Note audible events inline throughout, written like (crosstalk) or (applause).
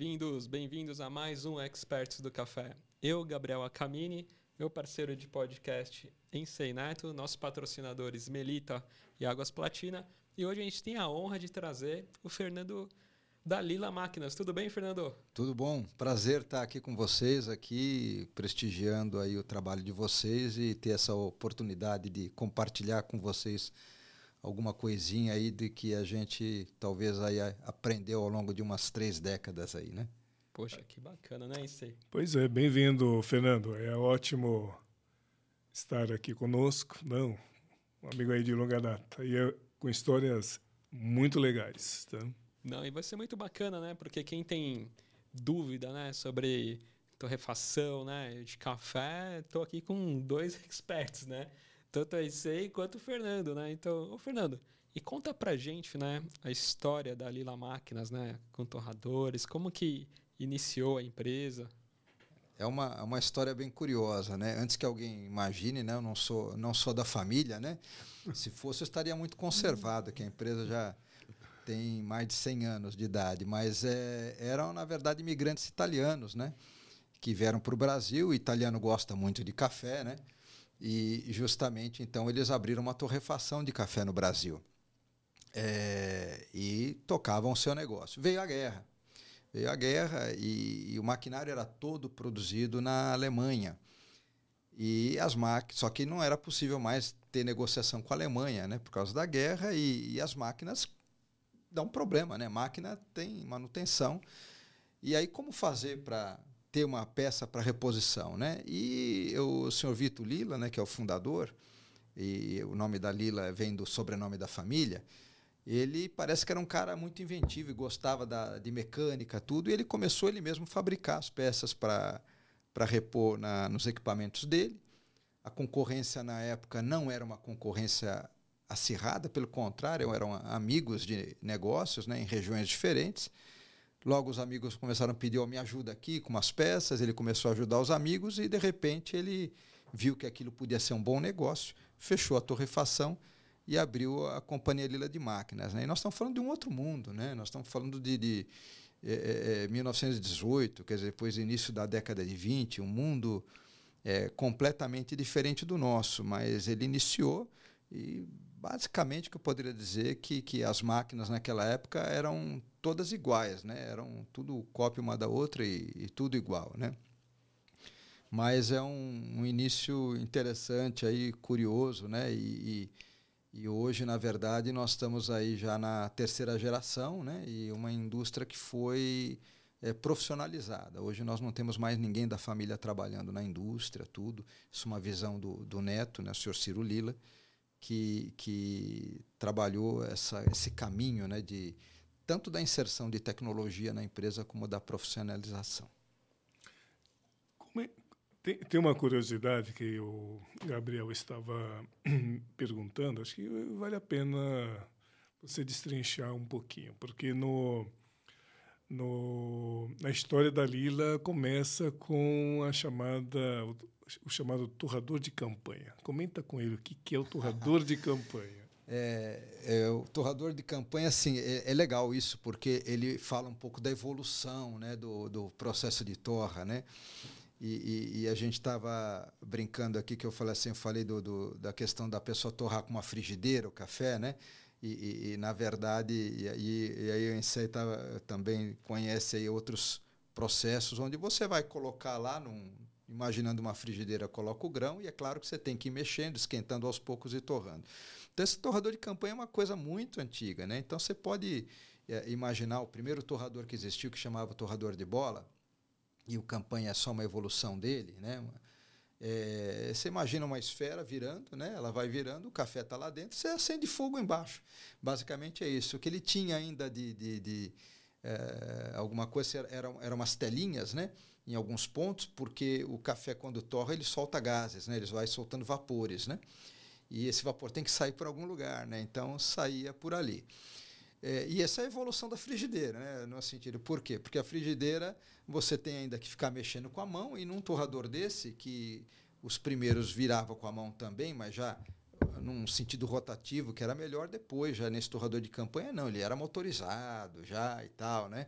Bem-vindos, bem-vindos a mais um Experts do Café. Eu, Gabriel Acamini, meu parceiro de podcast Ensei Neto, nossos patrocinadores Melita e Águas Platina. E hoje a gente tem a honra de trazer o Fernando da Lila Máquinas. Tudo bem, Fernando? Tudo bom. Prazer estar aqui com vocês, aqui prestigiando aí o trabalho de vocês e ter essa oportunidade de compartilhar com vocês alguma coisinha aí de que a gente talvez aí aprendeu ao longo de umas três décadas aí, né? Poxa, que bacana, né, Issei? Pois é, bem-vindo, Fernando. É ótimo estar aqui conosco. Não, um amigo aí de longa data. E é, com histórias muito legais, tá? Não, e vai ser muito bacana, né? Porque quem tem dúvida, né, sobre torrefação, né, de café, estou aqui com dois (laughs) experts, né? Tanto a Issei quanto o Fernando, né? Então, ô Fernando, e conta pra gente, né, a história da Lila Máquinas, né, com torradores, como que iniciou a empresa? É uma, uma história bem curiosa, né? Antes que alguém imagine, né, eu não sou não sou da família, né? Se fosse eu estaria muito conservado, que a empresa já tem mais de 100 anos de idade, mas é, eram na verdade imigrantes italianos, né? Que vieram para o Brasil. O italiano gosta muito de café, né? E justamente então eles abriram uma torrefação de café no Brasil. É, e tocavam o seu negócio. Veio a guerra. Veio a guerra e, e, o maquinário era todo produzido na Alemanha. E as máquinas, só que não era possível mais ter negociação com a Alemanha, né, por causa da guerra e, e as máquinas dão um problema, né? máquina tem manutenção. E aí como fazer para ter uma peça para reposição, né? E o senhor Vitor Lila, né, que é o fundador, e o nome da Lila vem do sobrenome da família, ele parece que era um cara muito inventivo e gostava da, de mecânica, tudo, e ele começou ele mesmo a fabricar as peças para repor na, nos equipamentos dele. A concorrência na época não era uma concorrência acirrada, pelo contrário, eram amigos de negócios né, em regiões diferentes. Logo os amigos começaram a pedir, oh, me ajuda aqui com umas peças, ele começou a ajudar os amigos e de repente ele viu que aquilo podia ser um bom negócio, fechou a torrefação e abriu a Companhia Lila de Máquinas. Né? E nós estamos falando de um outro mundo, né? nós estamos falando de, de é, é, 1918, quer dizer, depois do início da década de 20, um mundo é, completamente diferente do nosso, mas ele iniciou e basicamente o que eu poderia dizer que, que as máquinas naquela época eram todas iguais, né? Eram tudo cópia uma da outra e, e tudo igual, né? Mas é um, um, início interessante aí, curioso, né? E, e, e, hoje, na verdade, nós estamos aí já na terceira geração, né? E uma indústria que foi é, profissionalizada. Hoje nós não temos mais ninguém da família trabalhando na indústria, tudo. Isso é uma visão do, do neto, né? O senhor Ciro Lila que, que trabalhou essa, esse caminho né, de tanto da inserção de tecnologia na empresa como da profissionalização. É, tem, tem, uma curiosidade que o Gabriel estava (clears throat) perguntando, acho que vale a pena você destrinchar um pouquinho, porque no, no, na história da Lila começa com a chamada o chamado torrador de campanha. Comenta com ele o que, que é o torrador de campanha. É, é, o torrador de campanha, assim, é, é, legal isso, porque ele fala um pouco da evolução né, do, do processo de torra, né? E, e, e a gente estava brincando aqui que eu falei assim, eu falei do, do, da questão da pessoa torrar com uma frigideira o café, né? E, e na verdade, e, aí o Ensei também conhece aí outros processos onde você vai colocar lá num, imaginando uma frigideira, coloca o grão e é claro que você tem que ir mexendo, esquentando aos poucos e torrando. Então, esse torrador de campanha é uma coisa muito antiga. Né? Então, você pode é, imaginar o primeiro torrador que existiu, que chamava torrador de bola, e o campanha é só uma evolução dele. Né? É, você imagina uma esfera virando, né? ela vai virando, o café está lá dentro, você acende fogo embaixo. Basicamente é isso. O que ele tinha ainda de, de, de é, alguma coisa eram, eram umas telinhas, né? Em alguns pontos, porque o café quando torra ele solta gases, né? Ele vai soltando vapores, né? E esse vapor tem que sair por algum lugar, né? Então saía por ali. É, e essa é a evolução da frigideira, né? no sentido. Por quê? Porque a frigideira você tem ainda que ficar mexendo com a mão, e num torrador desse, que os primeiros viravam com a mão também, mas já num sentido rotativo, que era melhor depois, já nesse torrador de campanha, não, ele era motorizado já e tal, né?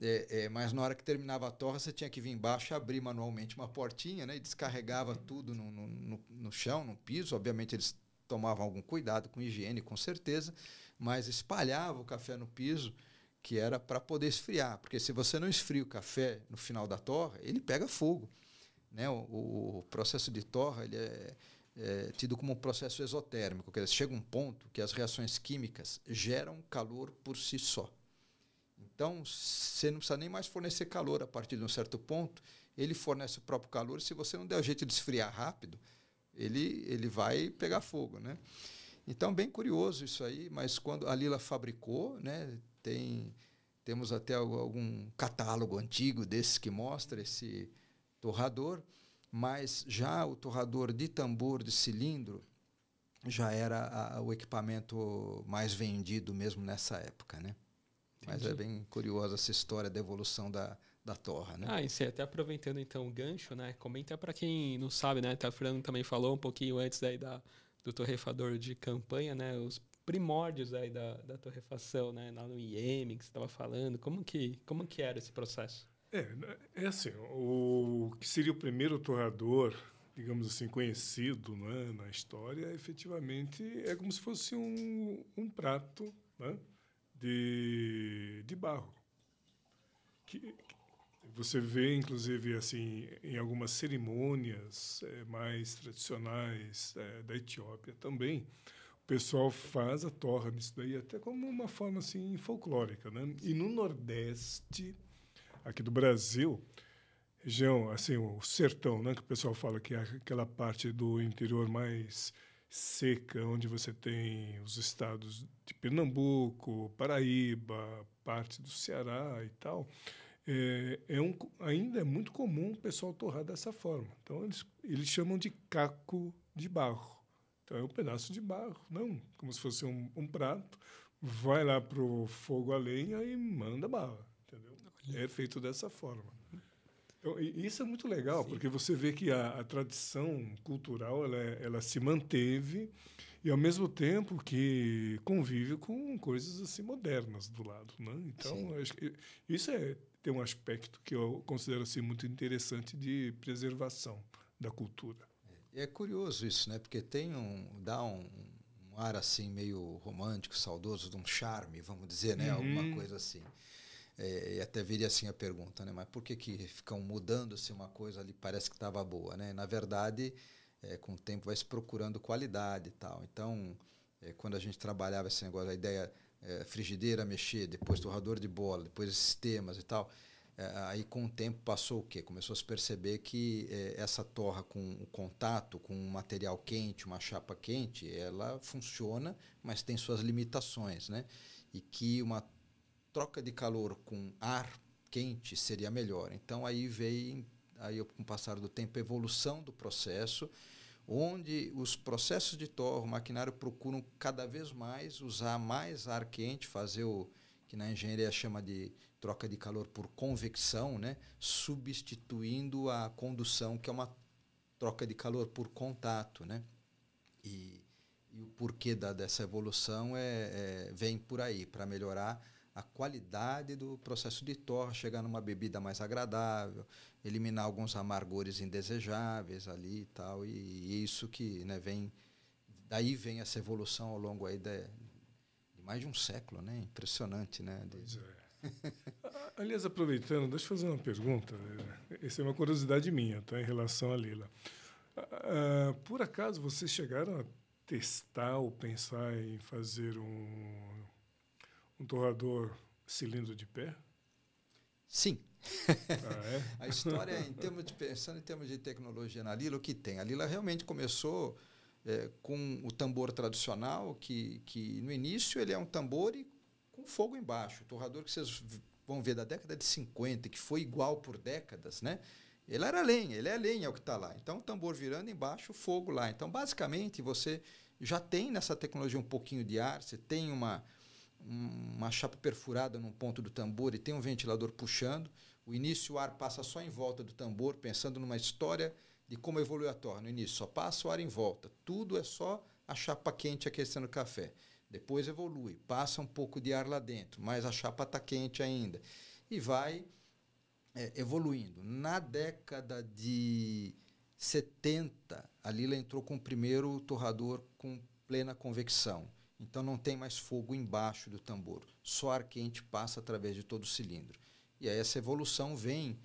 É, é, mas na hora que terminava a torra, você tinha que vir embaixo abrir manualmente uma portinha, né? E descarregava tudo no, no, no, chão, no piso. Obviamente eles tomavam algum cuidado com higiene, com certeza, mas espalhava o café no piso, que era para poder esfriar, porque se você não esfria o café no final da torra, ele pega fogo. Né? O, o processo de torra ele é, é, tido como um processo exotérmico, quer dizer, chega um ponto que as reações químicas geram calor por si só. Então, você não precisa nem mais fornecer calor a partir de um certo ponto, ele fornece o próprio calor. Se você não der o jeito de esfriar rápido, ele, ele vai pegar fogo. Né? Então, bem curioso isso aí, mas quando a Lila fabricou, né, tem, temos até algum catálogo antigo desses que mostra esse torrador, mas já o torrador de tambor de cilindro já era a, o equipamento mais vendido mesmo nessa época, né? Mas é bem curiosa essa história da evolução da, da torra, né? Ah, e você até aproveitando então o gancho, né? Comenta para quem não sabe, né? Tá Fernando também falou um pouquinho antes aí da, do torrefador de campanha, né? Os primórdios aí da, da torrefação, né? Lá no IEM que você estava falando. Como que, como que era esse processo? É, é assim, o que seria o primeiro torrador, digamos assim, conhecido né, na história, efetivamente é como se fosse um, um prato né, de, de barro. Que, você vê, inclusive, assim, em algumas cerimônias é, mais tradicionais é, da Etiópia também, o pessoal faz a torra nisso daí até como uma forma assim folclórica, né? E no Nordeste, aqui do Brasil, região assim o sertão, né? Que o pessoal fala que é aquela parte do interior mais seca, onde você tem os estados de Pernambuco, Paraíba, parte do Ceará e tal é, é um, ainda é muito comum o pessoal torrar dessa forma. Então, eles, eles chamam de caco de barro. Então, é um pedaço de barro, não como se fosse um, um prato, vai lá para o fogo a lenha e manda bala. Entendeu? É feito dessa forma. Então, isso é muito legal, Sim. porque você vê que a, a tradição cultural ela, ela se manteve e ao mesmo tempo que convive com coisas assim modernas do lado, né? Então isso é tem um aspecto que eu considero assim muito interessante de preservação da cultura. É, é curioso isso, né? Porque tem um dá um, um ar assim meio romântico, saudoso, de um charme, vamos dizer, né? Uhum. Alguma coisa assim. É, e até viria assim a pergunta, né? Mas por que que ficam mudando se uma coisa ali parece que estava boa, né? Na verdade é, com o tempo vai se procurando qualidade e tal. Então, é, quando a gente trabalhava esse negócio, a ideia é, frigideira mexer, depois torrador de bola, depois sistemas e tal, é, aí com o tempo passou o quê? Começou a se perceber que é, essa torra com o contato com um material quente, uma chapa quente, ela funciona, mas tem suas limitações, né? E que uma troca de calor com ar quente seria melhor. Então aí veio aí com o passar do tempo, a evolução do processo, onde os processos de torre, o maquinário procuram cada vez mais usar mais ar quente, fazer o que na engenharia chama de troca de calor por convecção, né? substituindo a condução, que é uma troca de calor por contato. Né? E, e o porquê da, dessa evolução é, é vem por aí, para melhorar a qualidade do processo de torre, chegar numa bebida mais agradável, eliminar alguns amargores indesejáveis ali e tal. E, e isso que né, vem. Daí vem essa evolução ao longo aí de, de mais de um século, né? Impressionante, né? De, pois é. Aliás, aproveitando, deixa eu fazer uma pergunta. Essa é uma curiosidade minha, tá? Em relação a Lila. Uh, por acaso vocês chegaram a testar ou pensar em fazer um um torrador cilindro de pé? Sim. Ah, é? (laughs) a história, em termos de, pensando em termos de tecnologia na Lila, o que tem? A Lila realmente começou é, com o tambor tradicional, que, que no início ele é um tambor e com fogo embaixo. O torrador que vocês vão ver da década de 50, que foi igual por décadas, né? Ele era lenha, ele é lenha é o que está lá. Então, o tambor virando embaixo, fogo lá. Então, basicamente, você já tem nessa tecnologia um pouquinho de ar, você tem uma, uma chapa perfurada num ponto do tambor e tem um ventilador puxando. O início, o ar passa só em volta do tambor, pensando numa história de como evoluiu a torre. No início, só passa o ar em volta. Tudo é só a chapa quente aquecendo o café. Depois evolui, passa um pouco de ar lá dentro, mas a chapa está quente ainda. e vai é, evoluindo. Na década de 70, a Lila entrou com o primeiro torrador com plena convecção. Então não tem mais fogo embaixo do tambor, só ar quente passa através de todo o cilindro. E aí essa evolução vem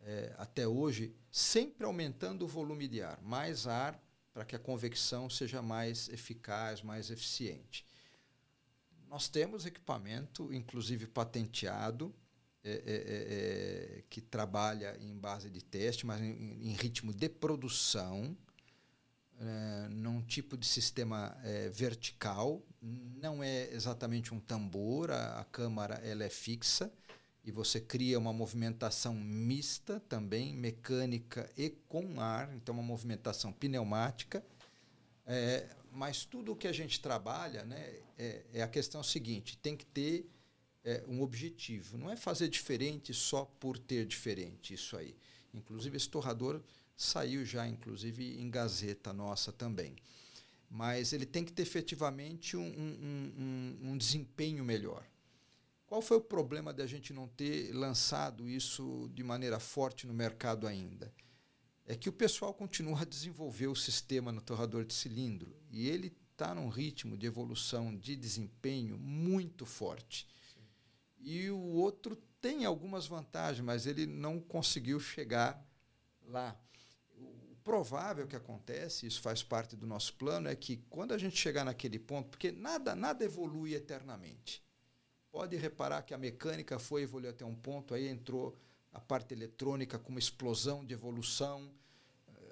é, até hoje sempre aumentando o volume de ar, mais ar para que a convecção seja mais eficaz, mais eficiente. Nós temos equipamento, inclusive patenteado, é, é, é, é que trabalha em base de teste, mas em, em ritmo de produção, é, num tipo de sistema é, vertical. Não é exatamente um tambor, a, a câmara ela é fixa e você cria uma movimentação mista também, mecânica e com ar, então uma movimentação pneumática. É, mas tudo o que a gente trabalha né, é, é a questão seguinte: tem que ter é, um objetivo. Não é fazer diferente só por ter diferente, isso aí. Inclusive, esse torrador saiu já, inclusive, em Gazeta nossa também. Mas ele tem que ter efetivamente um, um, um, um desempenho melhor. Qual foi o problema de a gente não ter lançado isso de maneira forte no mercado ainda? É que o pessoal continua a desenvolver o sistema no torrador de cilindro e ele está num ritmo de evolução de desempenho muito forte. Sim. E o outro tem algumas vantagens, mas ele não conseguiu chegar lá provável que acontece, isso faz parte do nosso plano, é que quando a gente chegar naquele ponto, porque nada, nada evolui eternamente. Pode reparar que a mecânica foi evoluir até um ponto, aí entrou a parte eletrônica com uma explosão de evolução,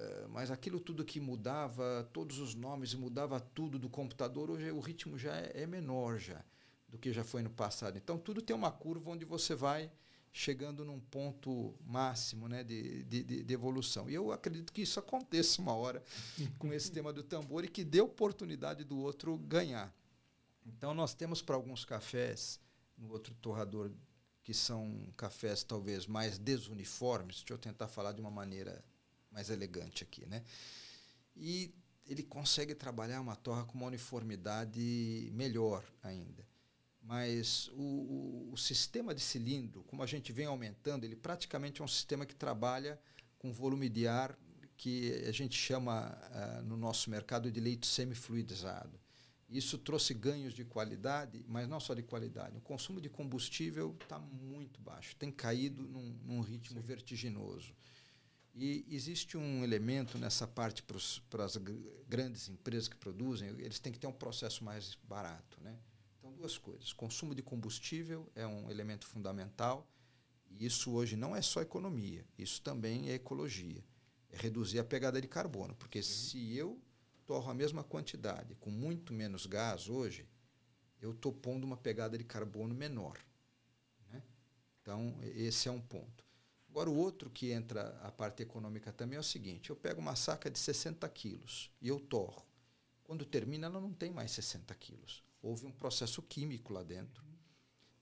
eh, mas aquilo tudo que mudava, todos os nomes, mudava tudo do computador, hoje o ritmo já é, é menor já do que já foi no passado. Então tudo tem uma curva onde você vai chegando num ponto máximo né, de, de, de, evolução. E eu acredito que isso aconteça uma hora com esse tema do tambor e que dê oportunidade do outro ganhar. Então, nós temos para alguns cafés, no outro torrador, que são cafés talvez mais desuniformes, deixa eu tentar falar de uma maneira mais elegante aqui. Né? E ele consegue trabalhar uma torra com uma uniformidade melhor ainda mas o, o, o, sistema de cilindro, como a gente vem aumentando, ele praticamente é um sistema que trabalha com volume de ar que a gente chama uh, no nosso mercado de leito semifluidizado. Isso trouxe ganhos de qualidade, mas não só de qualidade. O consumo de combustível está muito baixo, tem caído num, num ritmo Sim. vertiginoso. E existe um elemento nessa parte para as grandes empresas que produzem, eles têm que ter um processo mais barato, né? Duas coisas. Consumo de combustível é um elemento fundamental. E isso hoje não é só economia, isso também é ecologia. É reduzir a pegada de carbono. Porque se eu torro a mesma quantidade com muito menos gás hoje, eu estou pondo uma pegada de carbono menor. Né? Então, esse é um ponto. Agora, o outro que entra a parte econômica também é o seguinte: eu pego uma saca de 60 quilos e eu torro. Quando termina, ela não tem mais 60 quilos houve um processo químico lá dentro.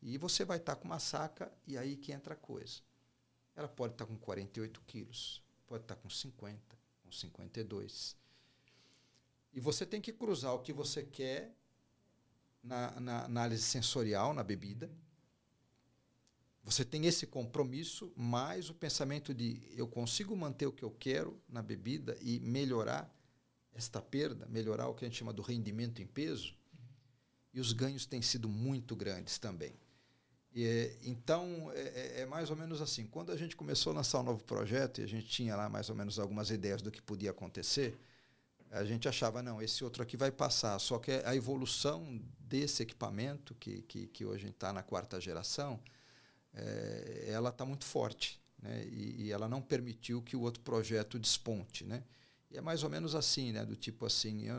E você vai estar tá com uma saca e aí que entra a coisa. Ela pode estar tá com 48 quilos, pode estar tá com 50, com 52. E você tem que cruzar o que você quer na, na análise sensorial, na bebida. Você tem esse compromisso, mais o pensamento de eu consigo manter o que eu quero na bebida e melhorar esta perda, melhorar o que a gente chama do rendimento em peso e os ganhos têm sido muito grandes também. E, então, é, é, é, mais ou menos assim. Quando a gente começou a lançar um novo projeto e a gente tinha lá mais ou menos algumas ideias do que podia acontecer, a gente achava, não, esse outro aqui vai passar. Só que a evolução desse equipamento, que, que, que hoje está na quarta geração, é, ela está muito forte. Né? E, e, ela não permitiu que o outro projeto desponte. Né? E é mais ou menos assim, né? do tipo assim... Eu,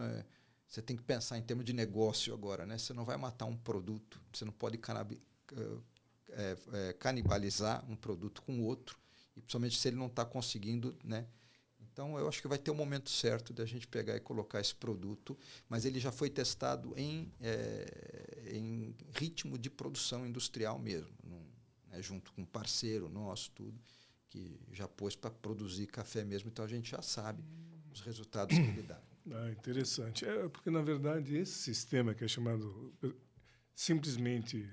você tem que pensar em termos de negócio agora, né? Você não vai matar um produto, você não pode é, é, canibalizar um produto com outro, e principalmente se ele não está conseguindo, né? Então, eu acho que vai ter o um momento certo de a gente pegar e colocar esse produto, mas ele já foi testado em, é, em ritmo de produção industrial mesmo, num, né, junto com um parceiro nosso, tudo, que já pôs para produzir café mesmo, então a gente já sabe os resultados que ele dá. Ah, interessante. É porque, na verdade, esse sistema que é chamado simplesmente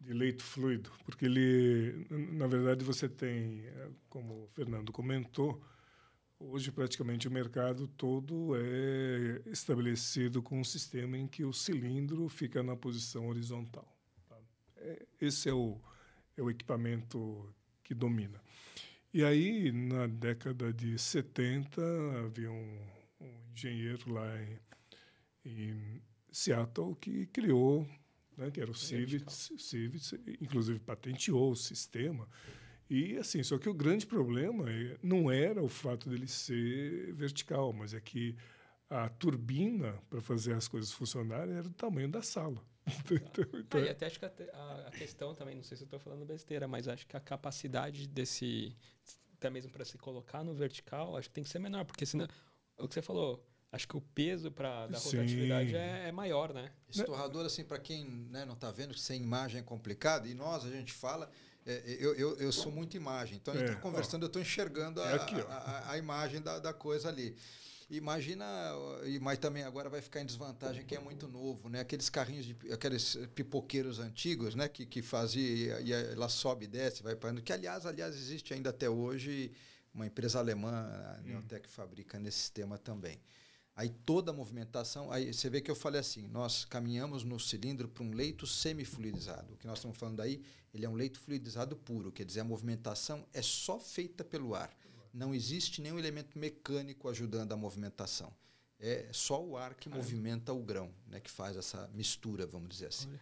de leito fluido, porque ele, na verdade, você tem, eh, como o Fernando comentou, hoje praticamente o mercado todo é estabelecido com um sistema em que o cilindro fica na posição horizontal. Tá? É, esse é o, é o equipamento que domina. E aí, na década de 70, havia um, um engenheiro lá em, em Seattle que criou né, que era o Civits, Civits, inclusive patenteou o sistema. E assim, só que o grande problema é, não era o fato dele ser vertical, mas é que a turbina para fazer as coisas funcionarem era do tamanho da sala. (laughs) então, então, ah, e até acho que a, a, questão também, não sei se eu estou falando besteira, mas acho que a capacidade desse, até mesmo para se colocar no vertical, acho que tem que ser menor, porque senão, o que você falou, acho que o peso para da rotatividade é, é, maior, né? Esse torrador, assim, para quem né, não está vendo, sem imagem é complicado, e nós, a gente fala, é, eu, eu, eu, sou muito imagem, então a gente está é, conversando, ó, eu estou enxergando a, é aqui, a, a, a, imagem da, da coisa ali. Imagina, mas também agora vai ficar em desvantagem quem é muito novo, né? Aqueles carrinhos, de, aqueles pipoqueiros antigos, né? Que, que fazia e ela sobe e desce, vai para que aliás, aliás existe ainda até hoje uma empresa alemã, a Neotec, hum. fabrica nesse sistema também. Aí toda a movimentação, aí você vê que eu falei assim, nós caminhamos no cilindro para um leito semifluidizado. O que nós estamos falando aí, ele é um leito fluidizado puro, quer dizer, a movimentação é só feita pelo ar. Não existe nenhum elemento mecânico ajudando a movimentação. É só o ar que movimenta o grão, né, que faz essa mistura, vamos dizer assim. Olha.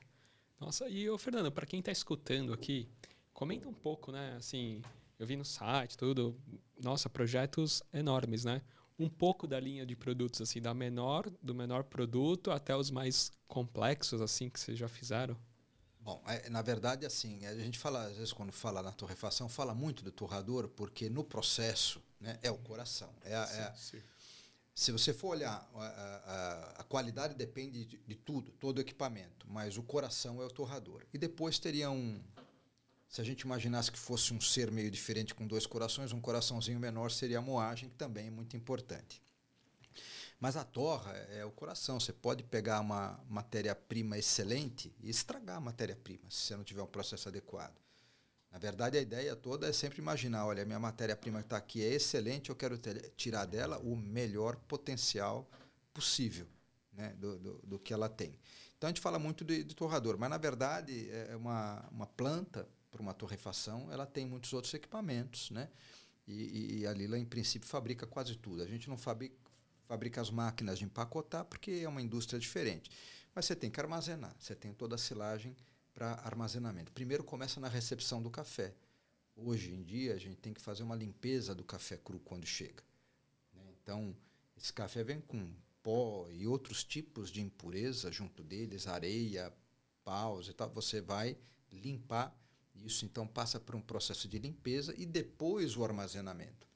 Nossa, e o Fernando, para quem está escutando aqui, comenta um pouco, né? Assim, eu vi no site, tudo. Nossa, projetos enormes, né? um pouco da linha de produtos assim, da menor, do menor produto até os mais complexos assim que vocês já fizeram? Bom, é, na verdade, assim, a gente fala, às vezes, quando fala na torrefação, fala muito do torrador, porque no processo né, é o coração. É, a, sim, é a, sim. Se você for olhar, a, a, a qualidade depende de, de, tudo, todo o equipamento, mas o coração é o torrador. E depois teria um, se a gente imaginasse que fosse um ser meio diferente com dois corações, um coraçãozinho menor seria a moagem, que também é muito importante. Mas a torra é o coração. Você pode pegar uma matéria-prima excelente e estragar a matéria-prima, se você não tiver um processo adequado. Na verdade, a ideia toda é sempre imaginar: olha, minha matéria-prima que está aqui é excelente, eu quero tirar dela o melhor potencial possível né, do, do, do, que ela tem. Então a gente fala muito de, de torrador, mas na verdade é uma, uma planta para uma torrefação, ela tem muitos outros equipamentos, né? E, e, a Lila, em princípio, fabrica quase tudo. A gente não fabrica, fabrica as máquinas de empacotar porque é uma indústria diferente. Mas você tem que armazenar, você tem toda a silagem para armazenamento. Primeiro começa na recepção do café. Hoje em dia, a gente tem que fazer uma limpeza do café cru quando chega. Né? Então, esse café vem com pó e outros tipos de impureza junto deles, areia, paus e tal. Você vai limpar isso então passa por um processo de limpeza e depois o armazenamento.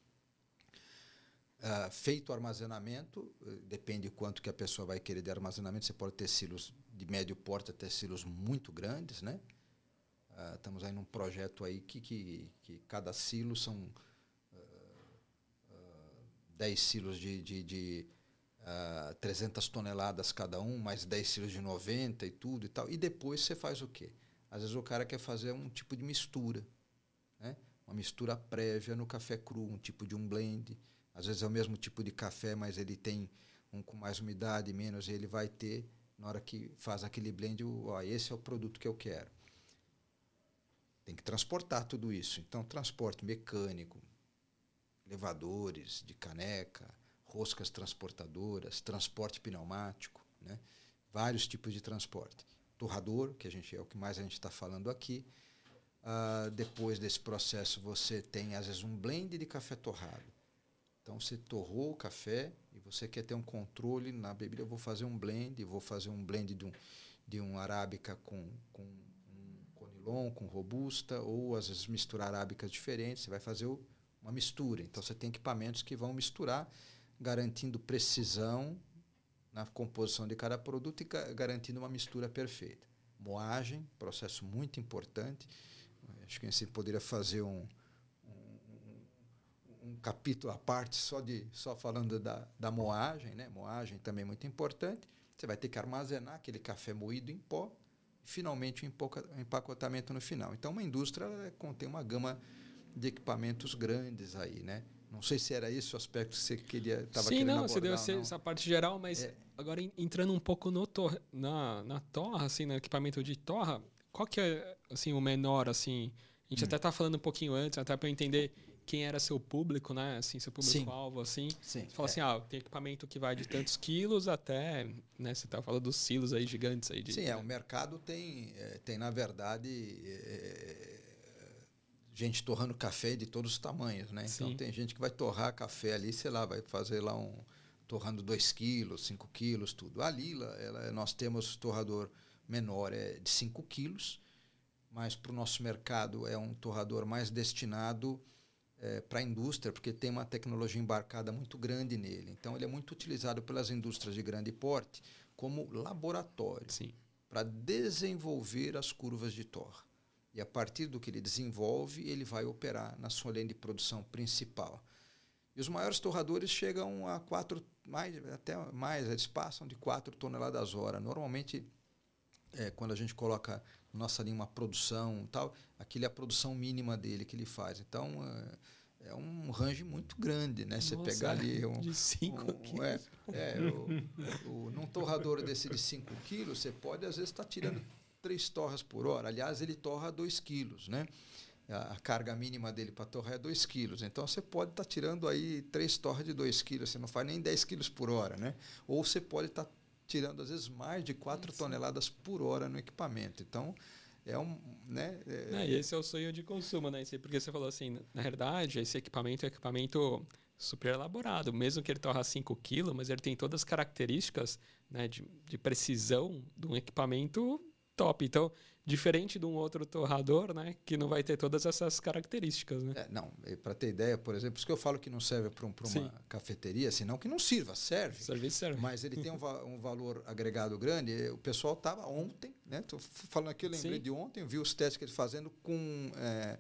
Uh, feito o armazenamento, uh, depende quanto que a pessoa vai querer de armazenamento, você pode ter silos de médio porte até silos muito grandes, né? Uh, estamos aí num projeto aí que, que, que cada silo são uh, 10 silos de, de, de uh, 300 toneladas cada um, mais 10 silos de 90 e tudo e tal. E depois você faz o quê? Às vezes o cara quer fazer um tipo de mistura, né? uma mistura prévia no café cru, um tipo de um blend. Às vezes é o mesmo tipo de café, mas ele tem um com mais umidade, menos, e ele vai ter, na hora que faz aquele blend, ó, esse é o produto que eu quero. Tem que transportar tudo isso. Então, transporte mecânico, elevadores de caneca, roscas transportadoras, transporte pneumático, né? vários tipos de transporte torrador, que a gente é o que mais a gente está falando aqui. Uh, depois desse processo, você tem, às vezes, um blend de café torrado. Então, você torrou o café e você quer ter um controle na bebida. Eu vou fazer um blend, vou fazer um blend de um, de um arábica com, com um conilon, com robusta, ou às vezes misturar arábicas diferentes. Você vai fazer o, uma mistura. Então, você tem equipamentos que vão misturar, garantindo precisão na composição de cada produto e garantindo uma mistura perfeita. Moagem, processo muito importante. Acho que a gente poderia fazer um, um, um, capítulo à parte só de só falando da, da moagem, né? Moagem também é muito importante. Você vai ter que armazenar aquele café moído em pó, e finalmente o empacotamento no final. Então, uma indústria contém uma gama de equipamentos grandes aí, né? Não sei se era esse o aspecto que você queria estava Sim, não, você deu essa, essa, parte geral, mas é. agora entrando um pouco no tor na, na torra, assim, no equipamento de torra, qual que é assim o menor assim? A gente hum. até tá falando um pouquinho antes, até para eu entender quem era seu público, né? Assim, seu público-alvo, assim. Sim. Você fala é. assim, ah, tem equipamento que vai de tantos quilos até, né? Você tá falando dos silos aí gigantes aí. De, Sim, né? é, o mercado tem, é, tem na verdade, é, gente torrando café de todos os tamanhos, né? Então Sim. tem gente que vai torrar café ali, sei lá, vai fazer lá um torrando 2 quilos, 5 quilos, tudo. A Lila, ela, nós temos torrador menor é de 5 quilos, mas para o nosso mercado é um torrador mais destinado é, para a indústria, porque tem uma tecnologia embarcada muito grande nele. Então, ele é muito utilizado pelas indústrias de grande porte como laboratório para desenvolver as curvas de torre. E a partir do que ele desenvolve, ele vai operar na sua linha de produção principal. E os maiores torradores chegam a quatro, mais, até mais, eles passam de 4 toneladas hora. Normalmente, é, quando a gente coloca nossa linha uma produção tal, aquilo é a produção mínima dele que ele faz. Então, é, é um range muito grande, né? Você pegar ali um... De 5 um, quilos. É, é o, o, num torrador desse de 5 quilos, você pode, às vezes, estar tá tirando três torras por hora. Aliás, ele torra 2 quilos, né? A carga mínima dele para torrar é 2 quilos. Então, você pode estar tá tirando aí três torras de 2 quilos. Você não faz nem 10 quilos por hora, né? Ou você pode estar... Tá tirando às vezes mais de 4 toneladas por hora no equipamento. Então, é um, né? É... É, esse é o sonho de consumo, né? Porque você falou assim, na verdade, esse equipamento é um equipamento super elaborado, mesmo que ele torra 5 kg, mas ele tem todas as características né, de, de precisão de um equipamento top. Então, diferente de um outro torrador, né, que não vai ter todas essas características, né? É, não, para ter ideia, por exemplo, isso que eu falo que não serve para um, uma Sim. cafeteria, senão que não sirva, serve. Serviço serve. Mas ele tem um, va um valor agregado grande. O pessoal estava ontem, né? Tô falando aqui, eu lembrei Sim. de ontem, vi os testes que eles fazendo com é,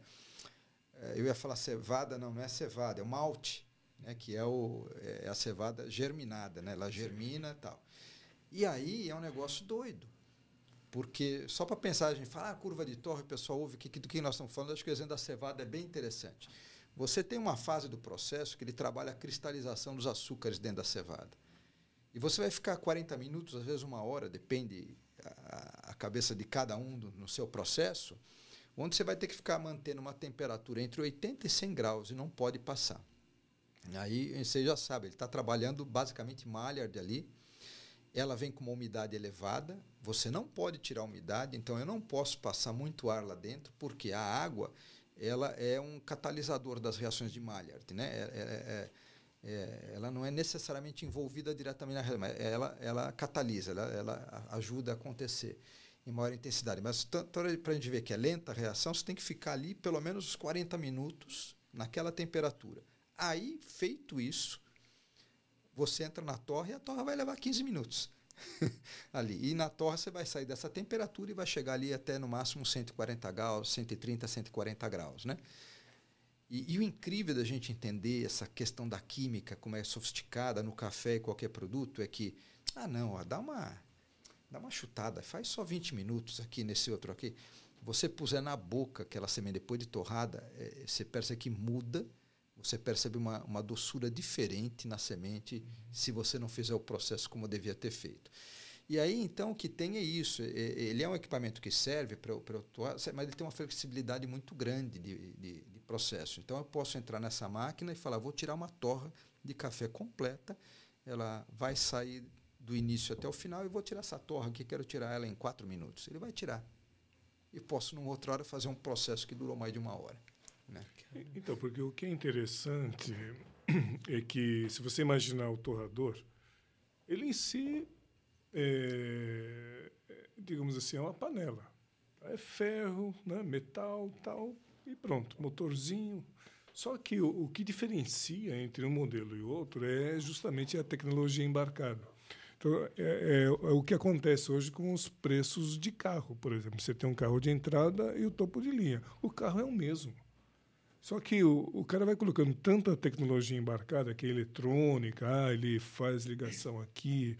é, eu ia falar cevada, não, não é cevada, é o malte, né, que é, o, é a cevada germinada, né? Ela germina e tal. E aí é um negócio doido porque só para pensar, a gente fala, ah, curva de torre, o pessoal ouve que, do que nós estamos falando, acho que o exemplo da cevada é bem interessante. Você tem uma fase do processo que ele trabalha a cristalização dos açúcares dentro da cevada. E você vai ficar 40 minutos, às vezes uma hora, depende a, a cabeça de cada um do, no seu processo, onde você vai ter que ficar mantendo uma temperatura entre 80 e 100 graus e não pode passar. Aí você já sabe, ele está trabalhando basicamente Maillard ali, ela vem com uma umidade elevada, você não pode tirar a umidade, então eu não posso passar muito ar lá dentro, porque a água ela é um catalisador das reações de Maillard. Né? É, é, é, é ela não é necessariamente envolvida diretamente na reação, mas ela, ela catalisa, ela, ela ajuda a acontecer em maior intensidade. Mas para a gente ver que é lenta a reação, você tem que ficar ali pelo menos uns 40 minutos naquela temperatura. Aí, feito isso, você entra na torre e a torre vai levar 15 minutos. (laughs) ali. E na torre você vai sair dessa temperatura e vai chegar ali até no máximo 140 graus, 130, 140 graus, né? E, e, o incrível da gente entender essa questão da química, como é sofisticada no café e qualquer produto, é que, ah, não, ó, dá uma dá uma chutada, faz só 20 minutos aqui nesse outro aqui. Você puser na boca aquela semente depois de torrada, é, você percebe que muda você percebe uma, uma doçura diferente na semente se você não fizer o processo como devia ter feito. E aí, então, o que tem é isso. Ele é um equipamento que serve para atuar, mas ele tem uma flexibilidade muito grande de, de, de, processo. Então, eu posso entrar nessa máquina e falar, vou tirar uma torra de café completa, ela vai sair do início até o final e vou tirar essa torra aqui, quero tirar ela em quatro minutos. Ele vai tirar. E posso, numa outra hora, fazer um processo que durou mais de uma hora. Né? Então, porque o que é interessante (clears throat) é que, se você imaginar o torrador, ele em si, é, digamos assim, é uma panela. É ferro, né, metal, tal, e pronto, motorzinho. Só que o, o que diferencia entre um modelo e outro é justamente a tecnologia embarcada. Então, é, é, é, o que acontece hoje com os preços de carro, por exemplo. Você tem um carro de entrada e o topo de linha. O carro é o mesmo. Só que o, o cara vai colocando tanta tecnologia embarcada, que é eletrônica, ah, ele faz ligação aqui,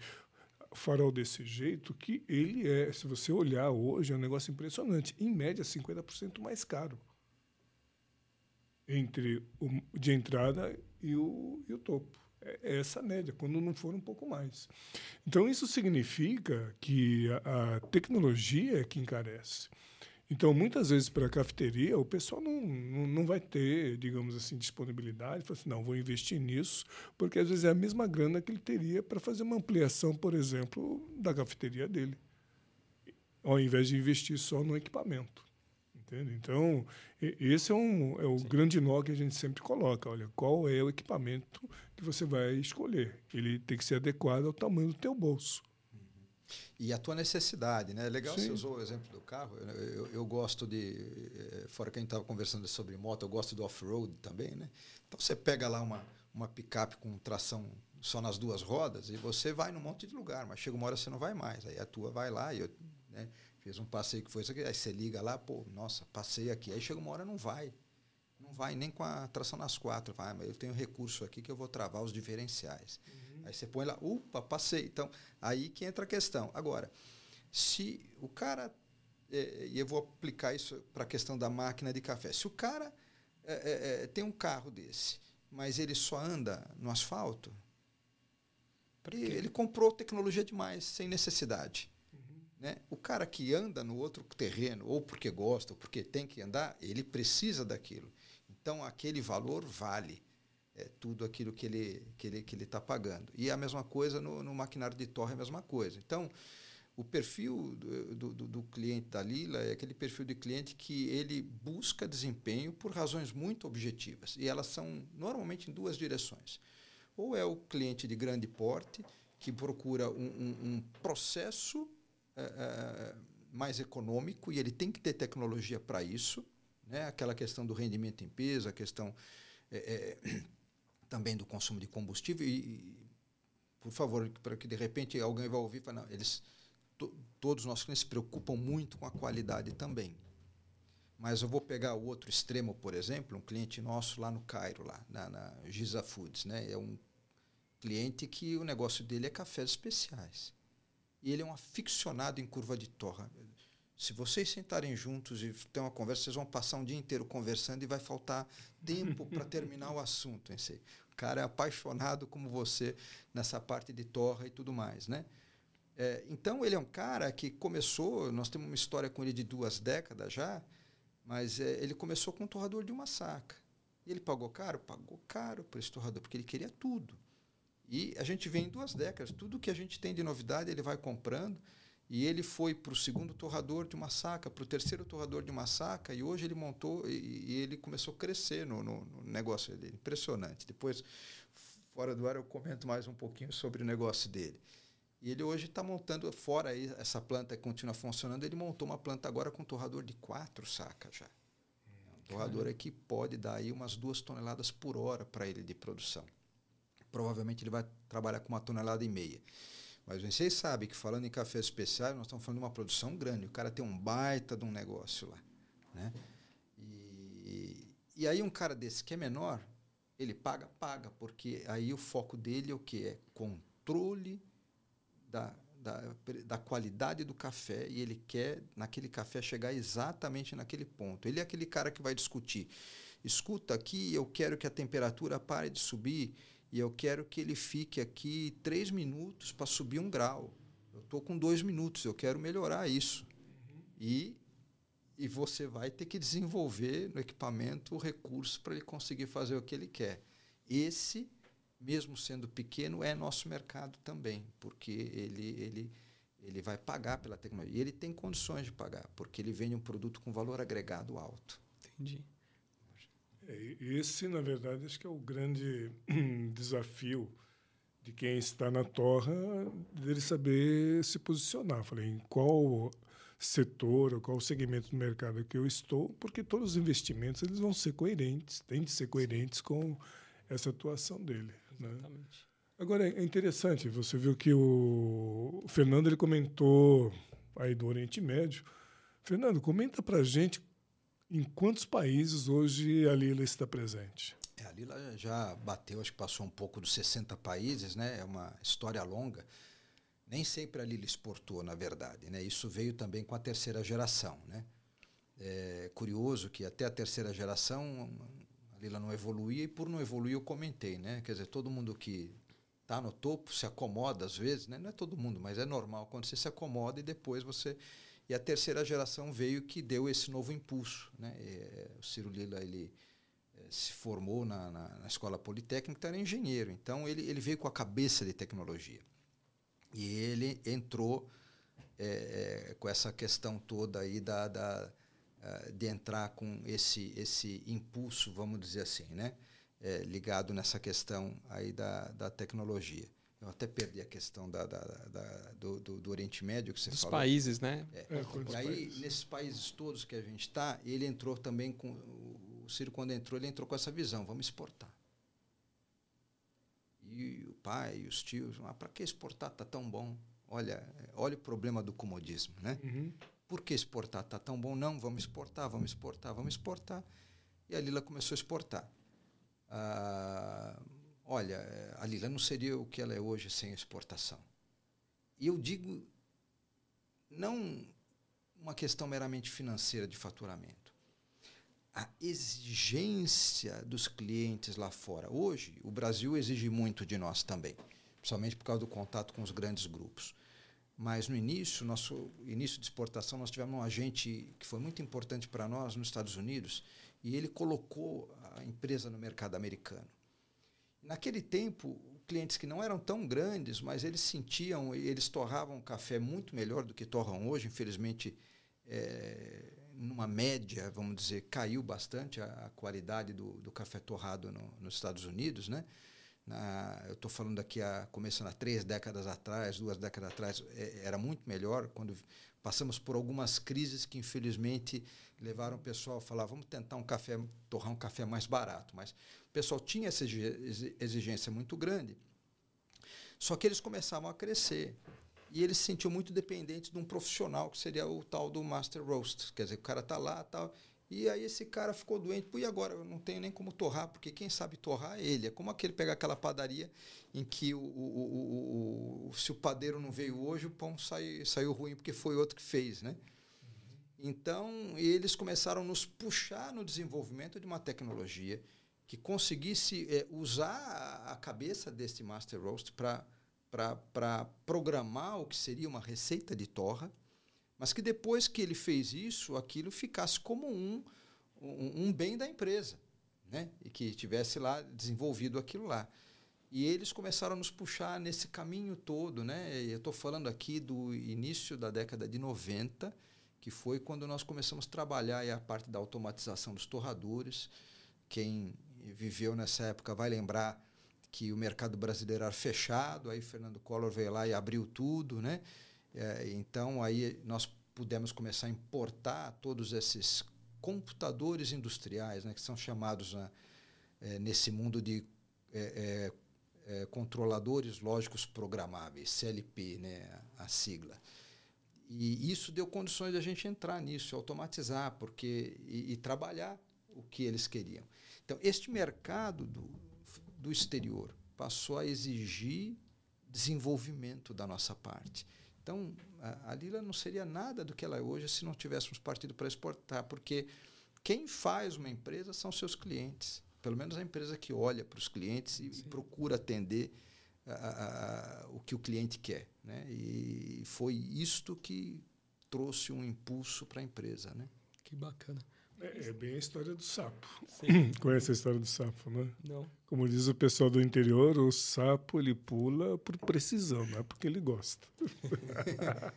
farol desse jeito que ele é, se você olhar hoje, é um negócio impressionante. Em média, 50% mais caro entre o de entrada e o, e o topo. É, é essa média, quando não for um pouco mais. Então, isso significa que a, a tecnologia é que encarece. Então, muitas vezes, para a cafeteria, o pessoal não, não, não, vai ter, digamos assim, disponibilidade. Fala assim, não, vou investir nisso, porque às vezes é a mesma grana que ele teria para fazer uma ampliação, por exemplo, da cafeteria dele, ao invés de investir só no equipamento. Entende? Então, esse é, um, é o Sim. grande nó que a gente sempre coloca. Olha, qual é o equipamento que você vai escolher? Ele tem que ser adequado ao tamanho do teu bolso. E a tua necessidade, né? Legal Sim. você usou o exemplo do carro. Eu, eu, eu gosto de, eh, fora que a gente estava conversando sobre moto, eu gosto do off-road também, né? Então você pega lá uma, uma picape com tração só nas duas rodas e você vai num monte de lugar, mas chega uma hora você não vai mais. Aí a tua vai lá e eu, né? Fiz um passeio que foi isso aqui. Aí você liga lá, pô, nossa, passei aqui. Aí chega uma hora não vai. Não vai nem com a tração nas quatro. Vai, mas eu tenho recurso aqui que eu vou travar os diferenciais. Uhum. Aí você põe lá, upa, passei. Então, aí que entra a questão. Agora, se o cara. É, e eu vou aplicar isso para a questão da máquina de café. Se o cara é, é, é tem um carro desse, mas ele só anda no asfalto, ele comprou tecnologia demais, sem necessidade. Né? O cara que anda no outro terreno, ou porque gosta, ou porque tem que andar, ele precisa daquilo. Então, aquele valor vale é, tudo aquilo que ele está que ele, que ele tá pagando. E a mesma coisa no, no maquinário de torre, a mesma coisa. Então, o perfil do, do, do, cliente da Lila é aquele perfil de cliente que ele busca desempenho por razões muito objetivas. E elas são normalmente em duas direções. Ou é o cliente de grande porte, que procura um, um, um processo é, é, mais econômico e ele tem que ter tecnologia para isso. Né? Aquela questão do rendimento em peso, a questão é, é também do consumo de combustível. E, por favor, para que de repente alguém vá ouvir falar, não, eles, to, todos os nossos clientes se preocupam muito com a qualidade também. Mas eu vou pegar o outro extremo, por exemplo, um cliente nosso lá no Cairo, lá na, na Giza Foods, né? É um cliente que o negócio dele é cafés especiais. E ele é um aficionado em curva de torra. Se vocês sentarem juntos e ter uma conversa, vocês vão passar um dia inteiro conversando e vai faltar tempo para (laughs) terminar o assunto. Em si. O cara é apaixonado como você nessa parte de torra e tudo mais, né? É, então ele é um cara que começou, nós temos uma história com ele de duas décadas já, mas é, ele começou com um torrador de uma saca. E ele pagou caro? Pagou caro por esse torrador, porque ele queria tudo. E a gente vem em duas décadas. Tudo que a gente tem de novidade, ele vai comprando. E ele foi para o segundo torrador de uma saca, para o terceiro torrador de uma saca, e hoje ele montou e, e ele começou a crescer no, no, no, negócio dele. Impressionante. Depois, fora do ar, eu comento mais um pouquinho sobre o negócio dele. E ele hoje está montando, fora aí, essa planta que continua funcionando, ele montou uma planta agora com torrador de quatro sacas já. um torrador é que pode dar aí umas duas toneladas por hora para ele de produção provavelmente ele vai trabalhar com uma tonelada e meia. Mas vocês sabem que falando em café especial, nós estamos falando de uma produção grande. O cara tem um baita de um negócio lá. Né? E, e aí um cara desse que é menor, ele paga, paga, porque aí o foco dele é o que? É controle da, da, da qualidade do café e ele quer, naquele café, chegar exatamente naquele ponto. Ele é aquele cara que vai discutir. Escuta, aqui eu quero que a temperatura pare de subir e eu quero que ele fique aqui três minutos para subir um grau. Eu estou com dois minutos, eu quero melhorar isso. Uhum. E, e você vai ter que desenvolver no equipamento o recurso para ele conseguir fazer o que ele quer. Esse, mesmo sendo pequeno, é nosso mercado também, porque ele, ele, ele vai pagar pela tecnologia. E ele tem condições de pagar, porque ele vende um produto com valor agregado alto. Entendi. É, esse, na verdade, acho que é o grande (clears throat) desafio de quem está na torra, dele saber se posicionar. Falei, em qual setor ou qual segmento do mercado que eu estou, porque todos os investimentos eles vão ser coerentes, têm de ser coerentes com essa atuação dele. Né? Exatamente. Né? Agora, é interessante, você viu que o Fernando ele comentou aí do Oriente Médio. Fernando, comenta para gente em quantos países hoje a Lila está presente? É, a Lila já bateu, acho que passou um pouco dos 60 países, né? É uma história longa. Nem sempre a Lila exportou, na verdade. Né? Isso veio também com a terceira geração. Né? É curioso que até a terceira geração a Lila não evoluía e por não evoluir eu comentei. Né? Quer dizer, todo mundo que está no topo se acomoda às vezes. Né? Não é todo mundo, mas é normal quando você se acomoda e depois você... E a terceira geração veio que deu esse novo impulso. Né? É, o Ciro Lila ele é, se formou na, na, na escola politécnica, então era engenheiro. Então ele, ele veio com a cabeça de tecnologia. E ele entrou é, é, com essa questão toda aí da, da, é, de entrar com esse, esse impulso, vamos dizer assim, né? É, ligado nessa questão aí da, da tecnologia. Eu até perdi a questão da, da, da do, do, do, Oriente Médio que você Dos falou. países, né? É. É, e aí, países. nesses países todos que a gente está, ele entrou também com. O Ciro, quando entrou, ele entrou com essa visão: vamos exportar. E o pai e os tios, ah, para que exportar? Está tão bom. Olha, olha o problema do comodismo, né? Uhum. Por que exportar? Está tão bom? Não, vamos exportar, vamos exportar, vamos exportar. E a Lila começou a exportar. Ah, olha, a Lila não seria o que ela é hoje sem exportação. E eu digo, não uma questão meramente financeira de faturamento a exigência dos clientes lá fora. Hoje, o Brasil exige muito de nós também, principalmente por causa do contato com os grandes grupos. Mas no início, nosso início de exportação, nós tivemos um agente que foi muito importante para nós nos Estados Unidos e ele colocou a empresa no mercado americano. Naquele tempo, clientes que não eram tão grandes, mas eles sentiam, eles torravam café muito melhor do que torram hoje. Infelizmente, é, numa média, vamos dizer, caiu bastante a, a qualidade do, do, café torrado no, nos Estados Unidos, né? Na, eu estou falando aqui a, começando há três décadas atrás, duas décadas atrás, é, era muito melhor quando passamos por algumas crises que infelizmente levaram o pessoal a falar vamos tentar um café torrar um café mais barato mas o pessoal tinha essa exigência muito grande só que eles começavam a crescer e ele se sentiu muito dependente de um profissional, que seria o tal do Master Roast. Quer dizer, o cara tá lá tal. E aí esse cara ficou doente. Pô, e agora? Eu não tenho nem como torrar, porque quem sabe torrar é ele. É como aquele pegar aquela padaria em que o, o, o, se o padeiro não veio hoje, o pão sai, saiu ruim porque foi outro que fez, né? Então, eles começaram a nos puxar no desenvolvimento de uma tecnologia que conseguisse é, usar a cabeça desse Master Roast para programar o que seria uma receita de torra, mas que depois que ele fez isso, aquilo ficasse como um, um, um bem da empresa, né? e que tivesse lá desenvolvido aquilo lá. E eles começaram a nos puxar nesse caminho todo. Né? Eu estou falando aqui do início da década de 90, que foi quando nós começamos a trabalhar a parte da automatização dos torradores. Quem viveu nessa época vai lembrar que o mercado brasileiro era fechado, aí Fernando Collor veio lá e abriu tudo, né? É, então aí nós pudemos começar a importar todos esses computadores industriais, né, que são chamados né, é, nesse mundo de é, é, é controladores lógicos programáveis, CLP, né, a sigla. E isso deu condições de a gente entrar nisso, automatizar, porque e, e trabalhar o que eles queriam. Então, este mercado do, do exterior passou a exigir desenvolvimento da nossa parte. Então, a, a Lila não seria nada do que ela é hoje se não tivéssemos partido para exportar, porque quem faz uma empresa são seus clientes. Pelo menos a empresa que olha para os clientes e, e procura atender a, a, o que o cliente quer. Né? E foi isto que trouxe um impulso para a empresa. Né? Que bacana. É, é, bem a história do sapo. Sim. (coughs) Conhece a história do sapo, né? Não. Como diz o pessoal do interior, o sapo ele pula por precisão, não é porque ele gosta. (laughs)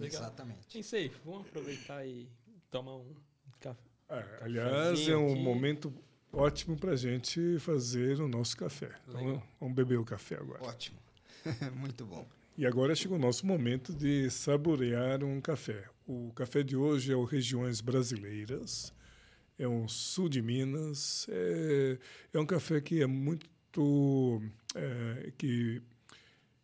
Exatamente. Pensei, vamos aproveitar e tomar um café. É, aliás, é um aqui. momento ótimo para a gente fazer o nosso café. Então, vamos beber o café agora. Ótimo. (laughs) Muito bom. E agora chegou o nosso momento de saborear um café. O café de hoje é o Regiões Brasileiras, é um sul de Minas, é, é um café que é muito. É, que,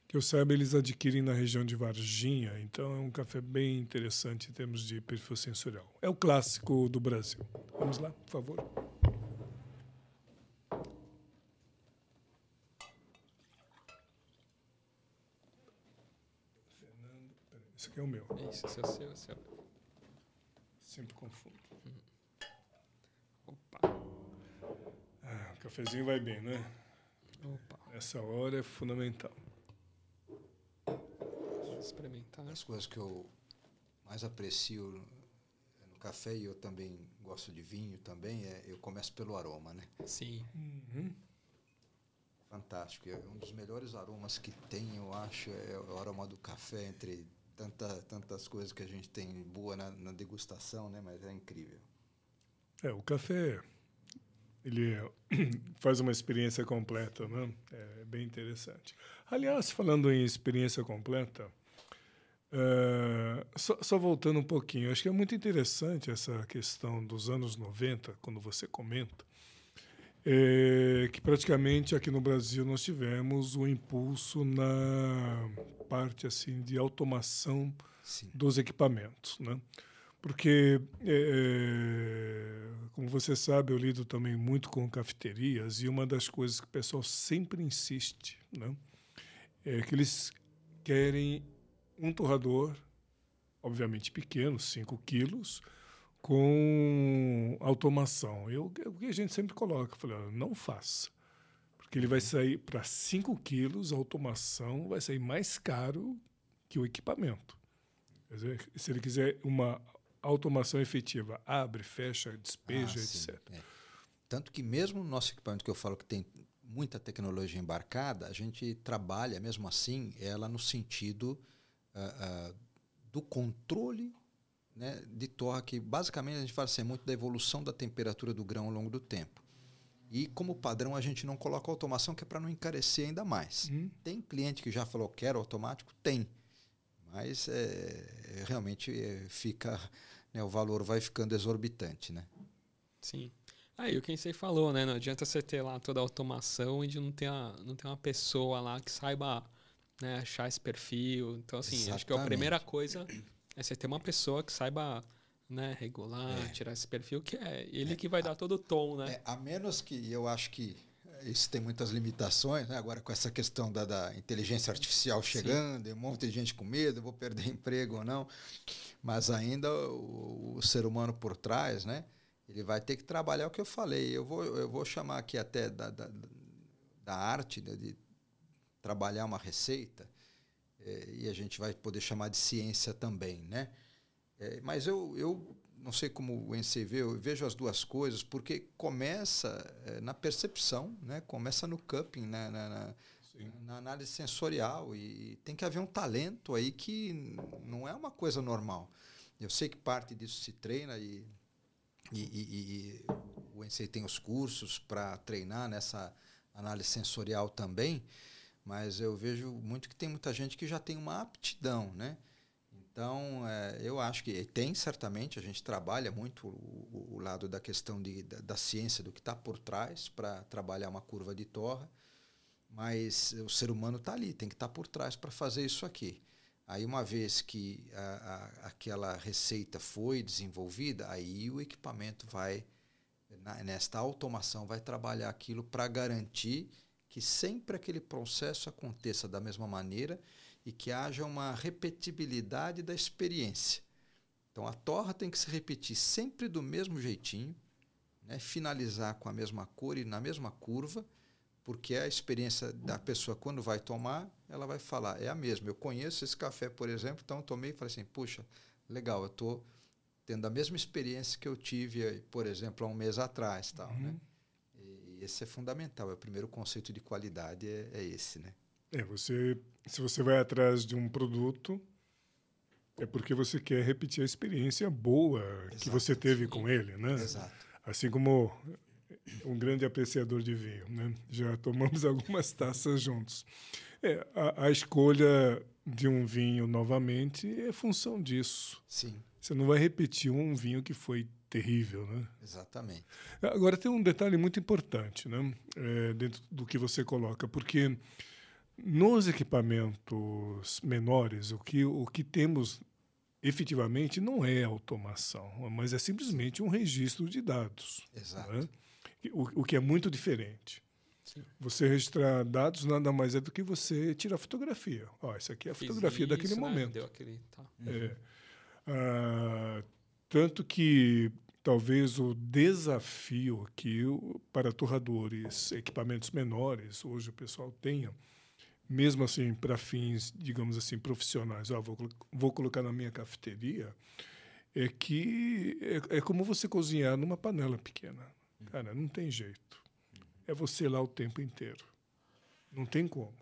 que eu saiba, eles adquirem na região de Varginha, então é um café bem interessante em termos de perfil sensorial. É o clássico do Brasil. Vamos lá, por favor. Esse aqui é o meu. Isso, esse é o seu, esse é seu. Sempre confundo. Opa, Ah, o cafezinho vai bem, né? opa. Essa hora é fundamental. Experimentar. Uma das coisas que eu mais aprecio no café e eu também gosto de vinho também é eu começo pelo aroma, né? Sim. Uhum. Fantástico. É um dos melhores aromas que tem, eu acho, é o aroma do café entre tanta, tantas coisas que a gente tem boa na, na degustação, né? Mas é incrível. É, o café ele é- (clears throat) faz uma experiência completa, né? É bem interessante. Aliás, falando em experiência completa, eh, só, só voltando um pouquinho, acho que é muito interessante essa questão dos anos 90, quando você comenta, eh, que praticamente aqui no Brasil nós tivemos um impulso na parte assim de automação Sim. dos equipamentos, né? Porque, eh, como você sabe, eu lido também muito com cafeterias e uma das coisas que o pessoal sempre insiste, né, é que eles querem um torrador, obviamente pequeno, 5 quilos, com automação. Eu, o que a gente sempre coloca, eu falei, não faça. Porque ele vai sair para 5 quilos, a automação vai sair mais caro que o equipamento. Dizer, se ele quiser uma automação efetiva, abre, fecha, despeja, Ah, etc. é. Tanto que mesmo no nosso equipamento que eu falo que tem muita tecnologia embarcada, a gente trabalha mesmo assim ela no sentido ah, ah, do controle né, de torra, que basicamente a gente fala assim, é muito da evolução da temperatura do grão ao longo do tempo. E como padrão a gente não coloca automação, que é para não encarecer ainda mais. Hum, Tem cliente que já falou quero automático? Tem. Mas é, realmente é, fica, né, o valor vai ficando exorbitante, né? Sim. Aí o que você falou, né? Não adianta você ter lá toda a automação e de não ter, a, não ter uma pessoa lá que saiba né, achar esse perfil. Então, assim, acho que a Exatamente. primeira coisa é você ter uma pessoa que saiba né, regular, É. tirar esse perfil, que é ele que vai dar todo o tom, né? É, a menos que eu acho que isso tem muitas limitações, né? agora com essa questão da, da inteligência artificial chegando, e um monte de gente com medo, vou perder (laughs) emprego ou não, mas ainda o, o ser humano por trás, né? ele vai ter que trabalhar o que eu falei. Eu vou, eu vou chamar aqui até da, da, da arte né? de trabalhar uma receita, eh, e a gente vai poder chamar de ciência também, né? Eh, mas eu, eu não sei como o NC vê, eu vejo as duas coisas, porque começa eh, na percepção, né? começa no cupping, na, na, na, na análise sensorial, e tem que haver um talento aí que não é uma coisa normal. Eu sei que parte disso se treina e, e, e- e o NC tem os cursos para treinar nessa análise sensorial também, mas eu vejo muito que tem muita gente que já tem uma aptidão, né? Então, eh, eu acho que tem certamente, a gente trabalha muito o, o- lado da questão de, da, da ciência, do que está por trás para trabalhar uma curva de torra, mas o ser humano está ali, tem que estar por trás para fazer isso aqui. Aí, uma vez que a- a- aquela receita foi desenvolvida, aí o equipamento vai, na- nesta automação, vai trabalhar aquilo para garantir que sempre aquele processo aconteça da mesma maneira e que haja uma repetibilidade da experiência. Então a torra tem que se repetir sempre do mesmo jeitinho, né? finalizar com a mesma cor e na mesma curva, porque a experiência da pessoa quando vai tomar, ela vai falar, é a mesma. Eu conheço esse café, por exemplo, então eu tomei e falei assim, puxa, legal, eu estou tendo a mesma experiência que eu tive, por exemplo, há um mês atrás. Tal, né? E esse é fundamental, é o primeiro conceito de qualidade, é, é esse, né? É, você, se você vai atrás de um produto, é porque você quer repetir a experiência boa que Exato. você teve com ele, né? Exato. Assim como um grande apreciador de vinho, né? Já tomamos (laughs) algumas taças juntos. É, a, a escolha de um vinho novamente é função disso. Sim, Você não vai repetir um vinho que foi terrível, né? exatamente. Agora tem um detalhe muito importante, né? É, dentro do que você coloca, porque nos equipamentos menores, o que, o que temos efetivamente não é automação, mas é simplesmente um registro de dados. Exato. né? O, o que é muito diferente. Sim. Você registrar dados nada mais é do que você tirar fotografia. Ó, essa aqui é a Fiz fotografia isso, daquele né? momento. Aquele, tá. é. ah, tanto que talvez o desafio que para torradores, equipamentos menores, hoje o pessoal tenha, mesmo assim para fins, digamos assim, profissionais, ó, vou, vou colocar na minha cafeteria, é que é, é como você cozinhar numa panela pequena. Cara, não tem jeito. É você lá o tempo inteiro. Não tem como.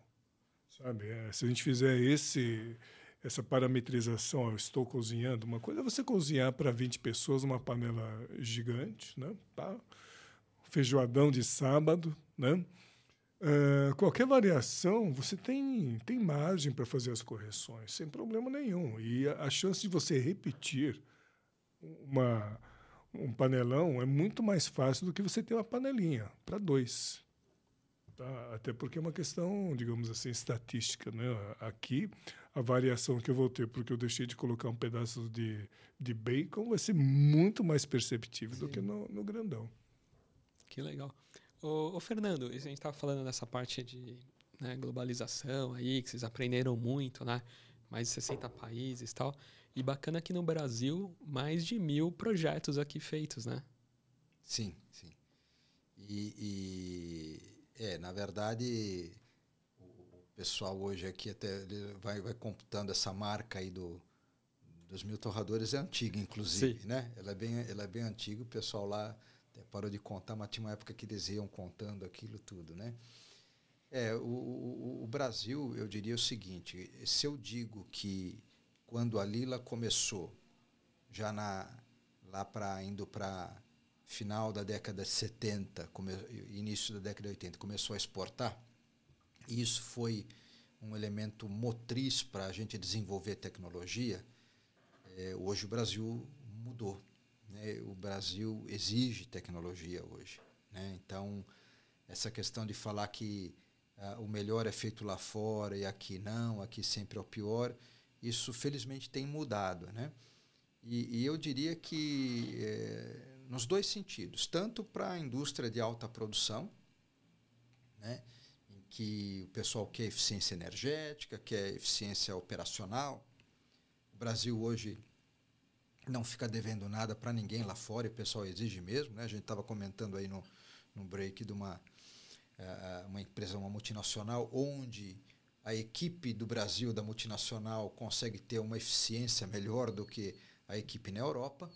Sabe? É, se a gente fizer esse essa parametrização, eu estou cozinhando, uma coisa é você cozinhar para 20 pessoas numa panela gigante, né? Feijoadão de sábado, né? Uh, qualquer variação, você tem, tem margem para fazer as correções, sem problema nenhum. E a, a chance de você repetir uma, um panelão é muito mais fácil do que você ter uma panelinha para dois. Tá? Até porque é uma questão, digamos assim, estatística. Né? Aqui, a variação que eu vou ter porque eu deixei de colocar um pedaço de, de bacon vai ser muito mais perceptível Sim. do que no, no grandão. Que legal. Ô, ô Fernando, a gente estava falando dessa parte de né, globalização aí, que vocês aprenderam muito, né? Mais de 60 países e tal. E bacana que no Brasil, mais de mil projetos aqui feitos, né? Sim, sim. E, e é, na verdade, pessoal hoje aqui até vai, vai computando essa marca aí do, dos mil torradores é antiga, inclusive, Sim. né? Ela é, bem, ela é bem antiga, o pessoal lá parou de contar, mas tinha uma época que eles iam contando aquilo tudo, né? É, o, o, o Brasil, eu diria o seguinte, se eu digo que quando a Lila começou, já na, lá para indo para final da década de 70, come, início da década de 80, começou a exportar, isso foi um elemento motriz para a gente desenvolver tecnologia. É, hoje o Brasil mudou. Né? O Brasil exige tecnologia hoje. Né? Então, essa questão de falar que ah, o melhor é feito lá fora e aqui não, aqui sempre é o pior, isso felizmente tem mudado. Né? E, e eu diria que é, nos dois sentidos, tanto para a indústria de alta produção, né? que o pessoal quer eficiência energética, quer eficiência operacional. O Brasil hoje não fica devendo nada para ninguém lá fora, e o pessoal exige mesmo. Né? A gente estava comentando aí no, no break de uma, uh, uma empresa, uma multinacional, onde a equipe do Brasil, da multinacional, consegue ter uma eficiência melhor do que a equipe na Europa.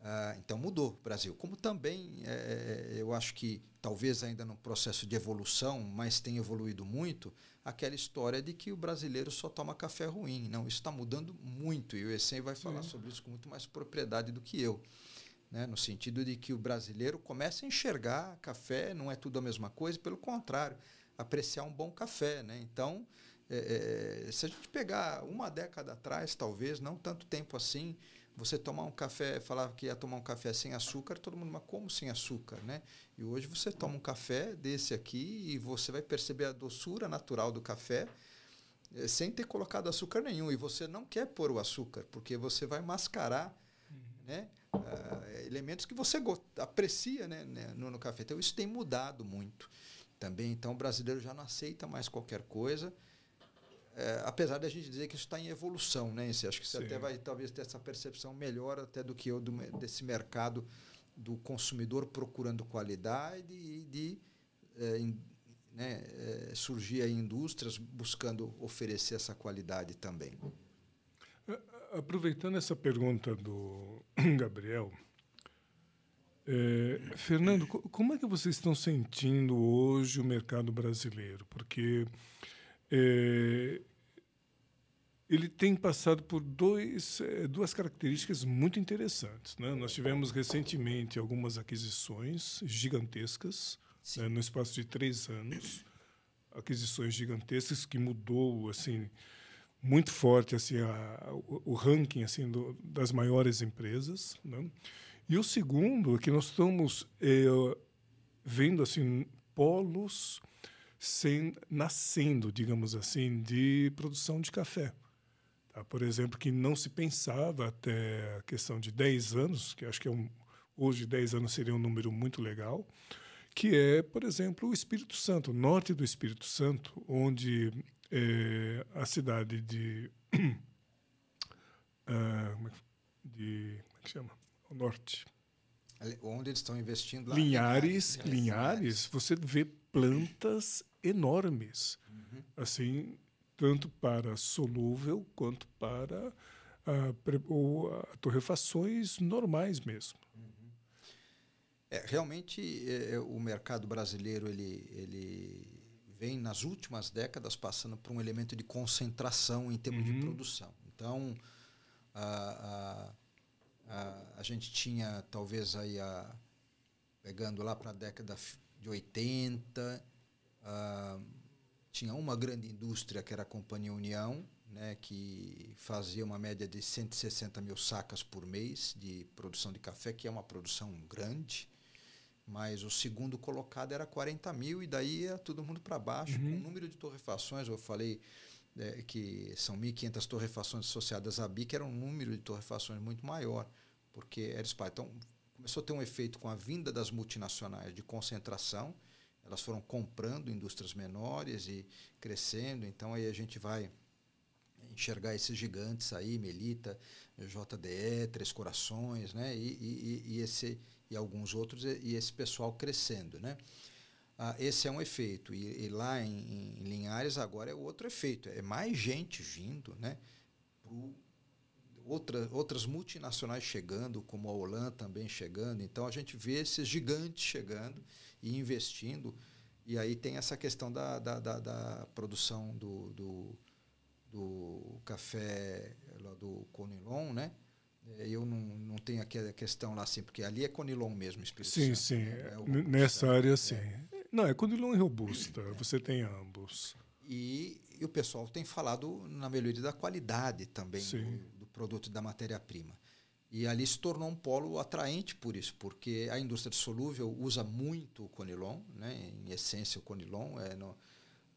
Ah, então mudou o Brasil. Como também é, é, eu acho que talvez ainda no processo de evolução, mas tem evoluído muito, aquela história de que o brasileiro só toma café ruim. Não, isso está mudando muito e o Essen vai falar Sim. sobre isso com muito mais propriedade do que eu. Né? No sentido de que o brasileiro começa a enxergar café, não é tudo a mesma coisa, pelo contrário, apreciar um bom café. Né? Então, é, é se a gente pegar uma década atrás, talvez, não tanto tempo assim, você tomar um café, falava que ia tomar um café sem açúcar, todo mundo, mas como sem açúcar, né? E hoje você toma um café desse aqui e você vai perceber a doçura natural do café eh, sem ter colocado açúcar nenhum. E você não quer pôr o açúcar, porque você vai mascarar uhum. né, uh, elementos que você aprecia né, né, no, no café. Então isso tem mudado muito também. Então o brasileiro já não aceita mais qualquer coisa é, apesar da gente dizer que isso está em evolução, né? Esse, acho que você Sim. até vai talvez ter essa percepção melhor até do que eu do, desse mercado do consumidor procurando qualidade e de é, in, né, é, surgir aí indústrias buscando oferecer essa qualidade também. É, aproveitando essa pergunta do (clears throat) Gabriel, é, Fernando, como é que vocês estão sentindo hoje o mercado brasileiro? Porque é, ele tem passado por dois, é, duas características muito interessantes. Né? Nós tivemos recentemente algumas aquisições gigantescas né, no espaço de três anos, aquisições gigantescas que mudou assim muito forte assim a, o, o, ranking assim do, das maiores empresas. Né? E o segundo é que nós estamos é, vendo assim polos sem, nascendo, digamos assim, de produção de café. Tá? Por exemplo, que não se pensava até a questão de 10 anos, que acho que é um, hoje 10 anos seria um número muito legal, que é, por exemplo, o Espírito Santo, o norte do Espírito Santo, onde é, a cidade de, (clears throat) uh, de como é que chama? O norte. Onde eles estão investindo lá? Linhares, Linhares, Linhares, você vê plantas enormes, uhum. assim, tanto para solúvel quanto para uh, uh, torrefações normais mesmo. Uhum. É, realmente, é, é, o mercado brasileiro ele, ele vem nas últimas décadas passando por um elemento de concentração em termos uhum. de produção. Então, a, a, a, a, gente tinha talvez aí a, pegando lá para a década de 80, tinha uma grande indústria que era a Companhia União, né, que fazia uma média de 160 mil sacas por mês de produção de café, que é uma produção grande mas o segundo colocado era 40 mil e daí ia todo mundo para baixo. Uhum. O número de torrefações, eu falei é, que são 1.500 torrefações associadas à BIC, era um número de torrefações muito maior, porque era espaço. Então, começou a ter um efeito com a vinda das multinacionais de concentração, elas foram comprando indústrias menores e crescendo, então aí a gente vai enxergar esses gigantes aí, Melita, JDE, Três Corações, né? e, e, e esse e alguns outros, e, esse pessoal crescendo. Né? Ah, esse é um efeito. E, e lá em, em, Linhares agora é outro efeito. É mais gente vindo, né? Pro, outra, outras multinacionais chegando, como a Holan também chegando. Então a gente vê esses gigantes chegando e investindo. E aí tem essa questão da, da, da, da produção do, do, do café do Conilon, né? É, eu não, não tenho aqui a questão lá assim, porque ali é Conilon mesmo, Espírito Sim, Santo, sim. Né? É Nessa área, sim. Não, é Conilon e Robusta, é. você tem ambos. E, e, o pessoal tem falado na melhoria da qualidade também do, do, produto da matéria-prima. E ali se tornou um polo atraente por isso, porque a indústria de solúvel usa muito o Conilon, né? em essência o Conilon é no,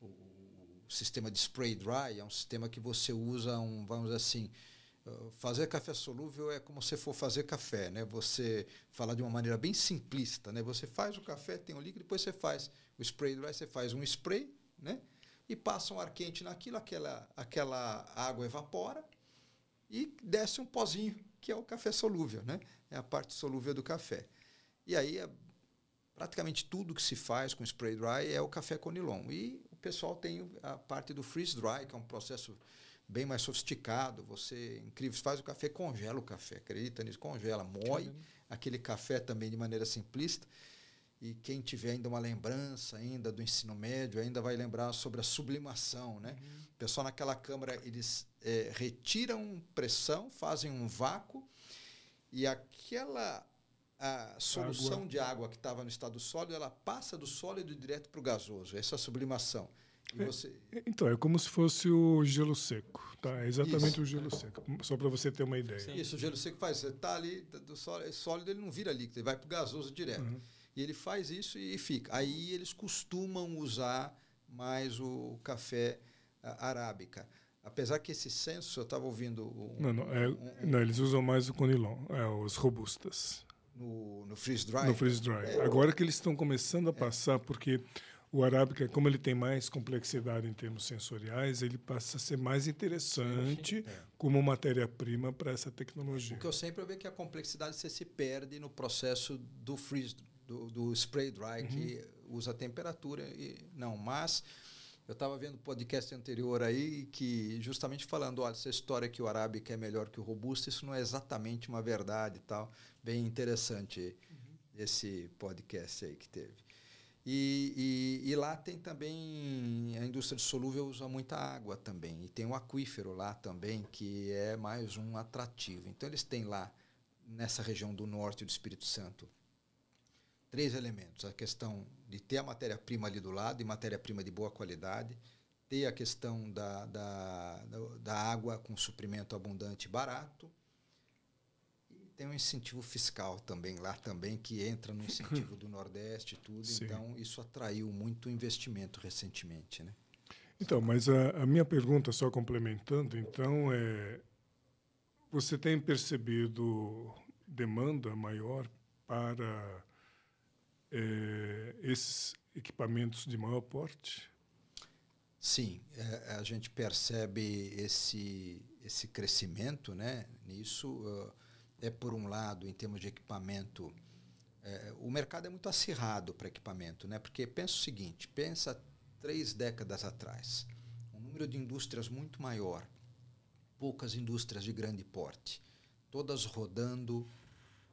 o, o sistema de spray dry é um sistema que você usa um, vamos dizer assim, fazer café solúvel é como se for fazer café, né? Você fala de uma maneira bem simplista, né? Você faz o café, tem o líquido, depois você faz o spray dry, você faz um spray, né? E passa um ar quente naquilo, aquela aquela água evapora e desce um pozinho, que é o café solúvel, né? É a parte solúvel do café. E aí é, praticamente tudo que se faz com spray dry é o café conilon. E o pessoal tem a parte do freeze dry, que é um processo bem mais sofisticado. Você, incrível, faz o café, congela o café, acredita nisso? Congela, moe aquele café também de maneira simplista. E quem tiver ainda uma lembrança ainda do ensino médio, ainda vai lembrar sobre a sublimação, né? Uhum. O pessoal naquela câmara, eles é, retiram pressão, fazem um vácuo e aquela a solução água. de água que estava no estado sólido, ela passa do sólido direto para o gasoso. Essa é a sublimação. É, você... Então, é como se fosse o gelo seco. Tá? É exatamente Isso. o gelo seco. Só para você ter uma ideia. Sim. Isso, o gelo seco faz. Você está ali, do sólido, é sólido, ele não vira líquido, ele vai para o gasoso direto. Uhum. E ele faz isso e fica. Aí eles costumam usar mais o café arábica. Apesar que esse senso, eu estava ouvindo. Um, não, não, é, um, um, não, eles usam mais o conilon, é, os robustas. No, no freeze dry? No freeze dry. É, Agora que eles estão começando a passar, porque o arábica, como ele tem mais complexidade em termos sensoriais, ele passa a ser mais interessante é. como matéria-prima para essa tecnologia. O que eu sempre vejo é que a complexidade você se perde no processo do freeze, do, do spray dry, uhum. que usa temperatura e não, mas eu estava vendo o podcast anterior aí que justamente falando, olha, essa história que o arábica é melhor que o robusto, isso não é exatamente uma verdade e tal. Bem interessante uhum. esse podcast aí que teve. E, e, e, lá tem também a indústria de solúvel usa muita água também. E tem um aquífero lá também que é mais um atrativo. Então eles têm lá nessa região do norte do Espírito Santo três elementos: a questão de ter a matéria-prima ali do lado e matéria-prima de boa qualidade, ter a questão da, da, da água com suprimento abundante e barato tem um incentivo fiscal também lá também que entra no incentivo do (laughs) Nordeste e tudo. Sim. Então isso atraiu muito investimento recentemente, né? Então, mas a, a, minha pergunta só complementando, então é você tem percebido demanda maior para é, esses equipamentos de maior porte? Sim, é, a gente percebe esse, esse crescimento né, nisso. Uh, é, por um lado, em termos de equipamento, é, o mercado é muito acirrado para equipamento, né? porque pensa o seguinte, pensa três décadas atrás, um número de indústrias muito maior, poucas indústrias de grande porte, todas rodando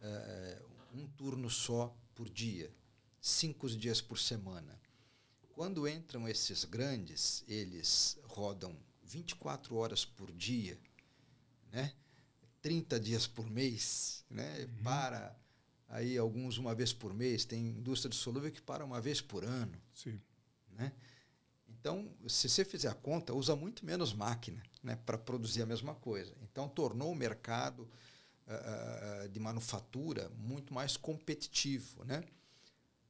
é, um turno só por dia, cinco dias por semana. Quando entram esses grandes, eles rodam 24 horas por dia, né? 30 dias por mês, né? Uhum. Para aí alguns uma vez por mês, tem indústria de solúvel que para uma vez por ano. Sim. Né? Então, se você fizer a conta, usa muito menos máquina né, para produzir a mesma coisa. Então, tornou o mercado uh, de manufatura muito mais competitivo. Né?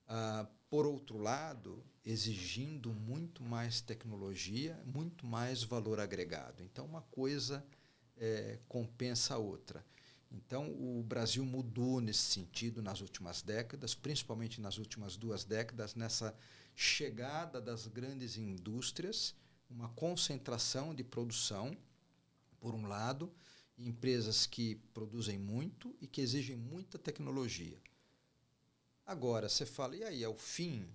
Uh, por outro lado, exigindo muito mais tecnologia, muito mais valor agregado. Então, uma coisa é, compensa a outra. Então, o Brasil mudou nesse sentido nas últimas décadas, principalmente nas últimas duas décadas, nessa chegada das grandes indústrias, uma concentração de produção, por um lado, empresas que produzem muito e que exigem muita tecnologia. Agora, você fala, e aí, é o fim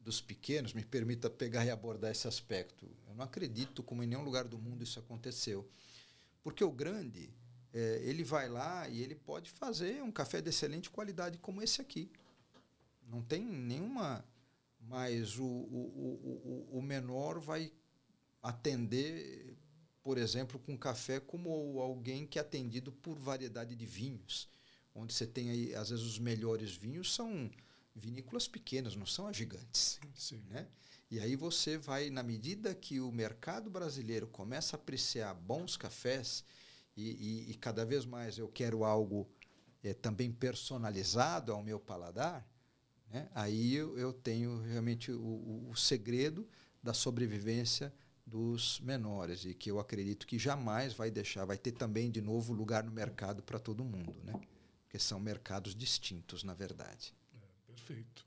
dos pequenos? Me permita pegar e abordar esse aspecto. Eu não acredito como em nenhum lugar do mundo isso aconteceu. Porque o grande, é, ele vai lá e ele pode fazer um café de excelente qualidade como esse aqui. Não tem nenhuma. Mas o, o, o, o menor vai atender, por exemplo, com café como alguém que é atendido por variedade de vinhos. Onde você tem aí, às vezes, os melhores vinhos são vinícolas pequenas, não são as gigantes. Sim. Né? E aí você vai, na medida que o mercado brasileiro começa a apreciar bons cafés, e, e, e cada vez mais eu quero algo é, também personalizado ao meu paladar, né? aí eu, eu, tenho realmente o, o, o segredo da sobrevivência dos menores e que eu acredito que jamais vai deixar, vai ter também de novo lugar no mercado para todo mundo, né? Porque são mercados distintos, na verdade. É, perfeito.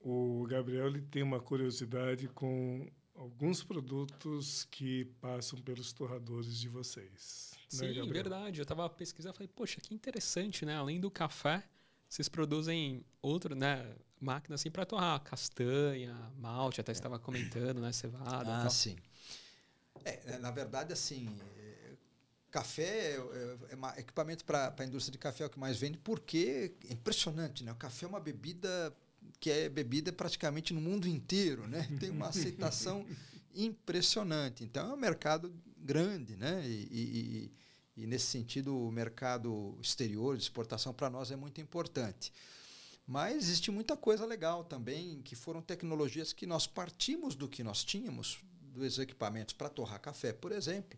O Gabriel ele tem uma curiosidade com alguns produtos que passam pelos torradores de vocês. Né, Sim, né, verdade. Eu estava pesquisando e falei, poxa, que interessante, né? Além do café, vocês produzem outro, né? Máquina assim para torrar castanha, malte, até estava comentando, né? Cevada. Ah, tal. sim. É, na verdade, assim, é, café é, é, é equipamento para a indústria de café é o que mais vende, porque é impressionante, né? O café é uma bebida que é bebida praticamente no mundo inteiro, né? (laughs) Tem uma aceitação impressionante. Então é um mercado grande, né? E, e, e nesse sentido o mercado exterior de exportação para nós é muito importante. Mas existe muita coisa legal também, que foram tecnologias que nós partimos do que nós tínhamos, dos equipamentos para torrar café, por exemplo,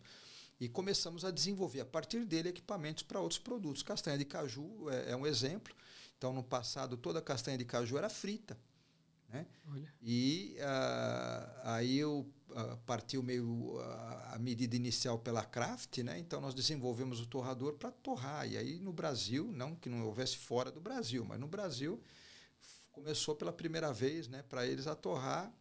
e começamos a desenvolver a partir dele equipamentos para outros produtos. Castanha de caju é, é um exemplo. Então, no passado, toda a castanha de caju era frita. Né? E uh, aí eu uh, partiu meio uh, a medida inicial pela Kraft, né? então nós desenvolvemos o torrador para torrar. E aí no Brasil, não que não houvesse fora do Brasil, mas no Brasil começou pela primeira vez né, para eles a torrar,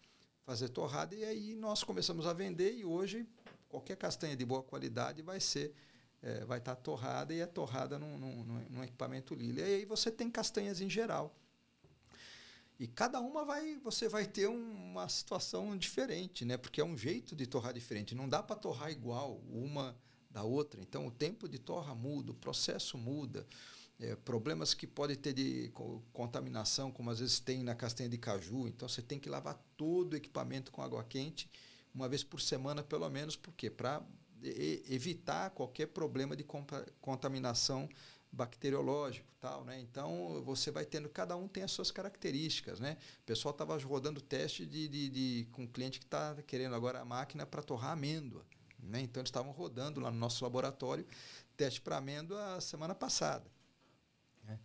fazer torrada, e aí nós começamos a vender e hoje qualquer castanha de boa qualidade vai ser é, vai estar tá torrada e é torrada num, num, num, equipamento Lila. E aí você tem castanhas em geral. E cada uma vai, você vai ter uma situação diferente, né? Porque é um jeito de torrar diferente. Não dá para torrar igual uma da outra. Então o tempo de torra muda, o processo muda. É, problemas que pode ter de contaminação, como às vezes tem na castanha de caju. Então você tem que lavar todo o equipamento com água quente uma vez por semana, pelo menos, porque para evitar qualquer problema de contaminação bacteriológico tal, né? Então você vai tendo cada um tem as suas características, né? O pessoal estava rodando teste de, de, de, com um cliente que está querendo agora a máquina para torrar amêndoa, né? Então eles estavam rodando lá no nosso laboratório teste para amêndoa semana passada. Né?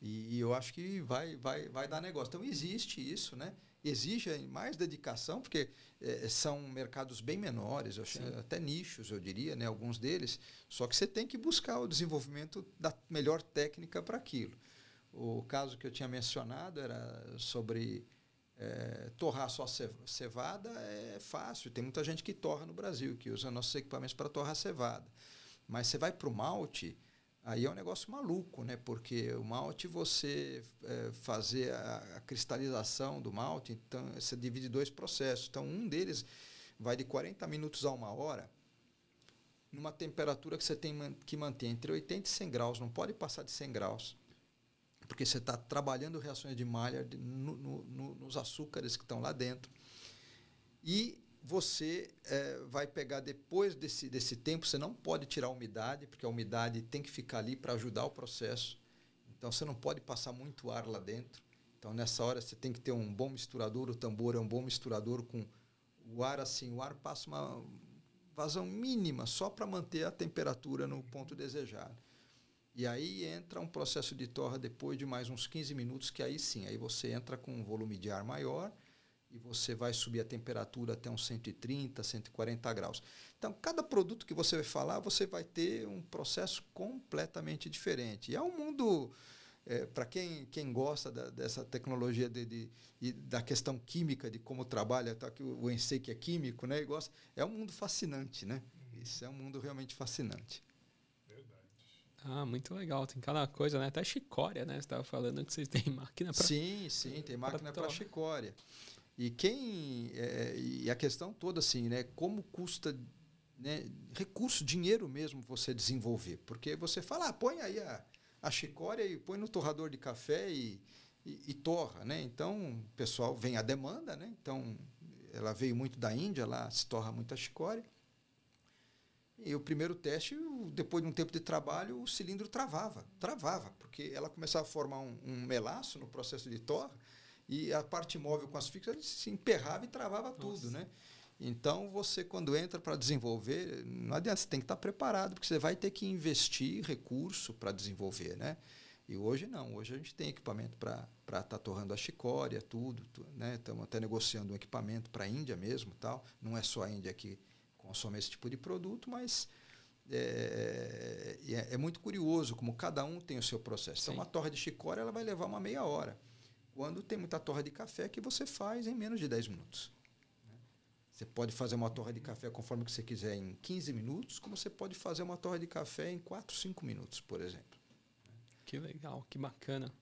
E, e, eu acho que vai, vai, vai dar negócio. Então existe isso, né? Exige mais dedicação, porque é, são mercados bem menores, até nichos, eu diria, né, alguns deles, só que você tem que buscar o desenvolvimento da melhor técnica para aquilo. O caso que eu tinha mencionado era sobre é, torrar só cevada é fácil. Tem muita gente que torra no Brasil, que usa nossos equipamentos para torrar cevada. Mas você vai para o malte, aí é um negócio maluco, né? Porque o malte, você é, fazer a, a, cristalização do malte, então você divide dois processos. Então, um deles vai de 40 minutos a uma hora, numa temperatura que você tem que manter entre 80 e 100 graus, não pode passar de 100 graus porque você está trabalhando reações de malha de, no, no, nos açúcares que estão lá dentro. E você é, vai pegar depois desse, desse tempo, você não pode tirar a umidade, porque a umidade tem que ficar ali para ajudar o processo. Então você não pode passar muito ar lá dentro. Então nessa hora você tem que ter um bom misturador, o tambor é um bom misturador com o ar assim, o ar passa uma vazão mínima só para manter a temperatura no ponto desejado. E aí entra um processo de torra depois de mais uns 15 minutos, que aí sim, aí você entra com um volume de ar maior e você vai subir a temperatura até uns 130, 140 graus. Então, cada produto que você vai falar, você vai ter um processo completamente diferente. E é um mundo, é, para quem, quem gosta da, dessa tecnologia de, de, de, da questão química, de como trabalha, tá, que o Ensei que é químico, né, e gosta, é um mundo fascinante. Né? Isso é um mundo realmente fascinante. Ah, muito legal. Tem cada coisa, né? Até chicória, né? Você estava falando que vocês têm (laughs) máquina para. Sim, sim, tem máquina para chicória. E quem. É, e a questão toda, assim, né? Como custa né, recurso, dinheiro mesmo você desenvolver. Porque você fala, ah, põe aí a, a chicória e põe no torrador de café e, e, e torra, né? Então, o pessoal vem a demanda, né? Então, ela veio muito da Índia, lá se torra muita chicória. E o primeiro teste, depois de um tempo de trabalho, o cilindro travava, travava, porque ela começava a formar um, um melaço no processo de torre e a parte móvel com as fixas se emperrava e travava Nossa. tudo, né? Então, você, quando entra para desenvolver, não adianta, você tem que estar preparado, porque você vai ter que investir recurso para desenvolver, né? E hoje não, hoje a gente tem equipamento para estar tá torrando a chicória, tudo, tudo né? Estamos até negociando um equipamento para a Índia mesmo, tal. Não é só a Índia que consome esse tipo de produto, mas é, é, é, muito curioso como cada um tem o seu processo. Então, uma torre de chicória ela vai levar uma meia hora. Quando tem muita torre de café que você faz em menos de 10 minutos. Né? Você pode fazer uma torre de café conforme que você quiser em 15 minutos, como você pode fazer uma torre de café em 4, 5 minutos, por exemplo. Que legal, que bacana.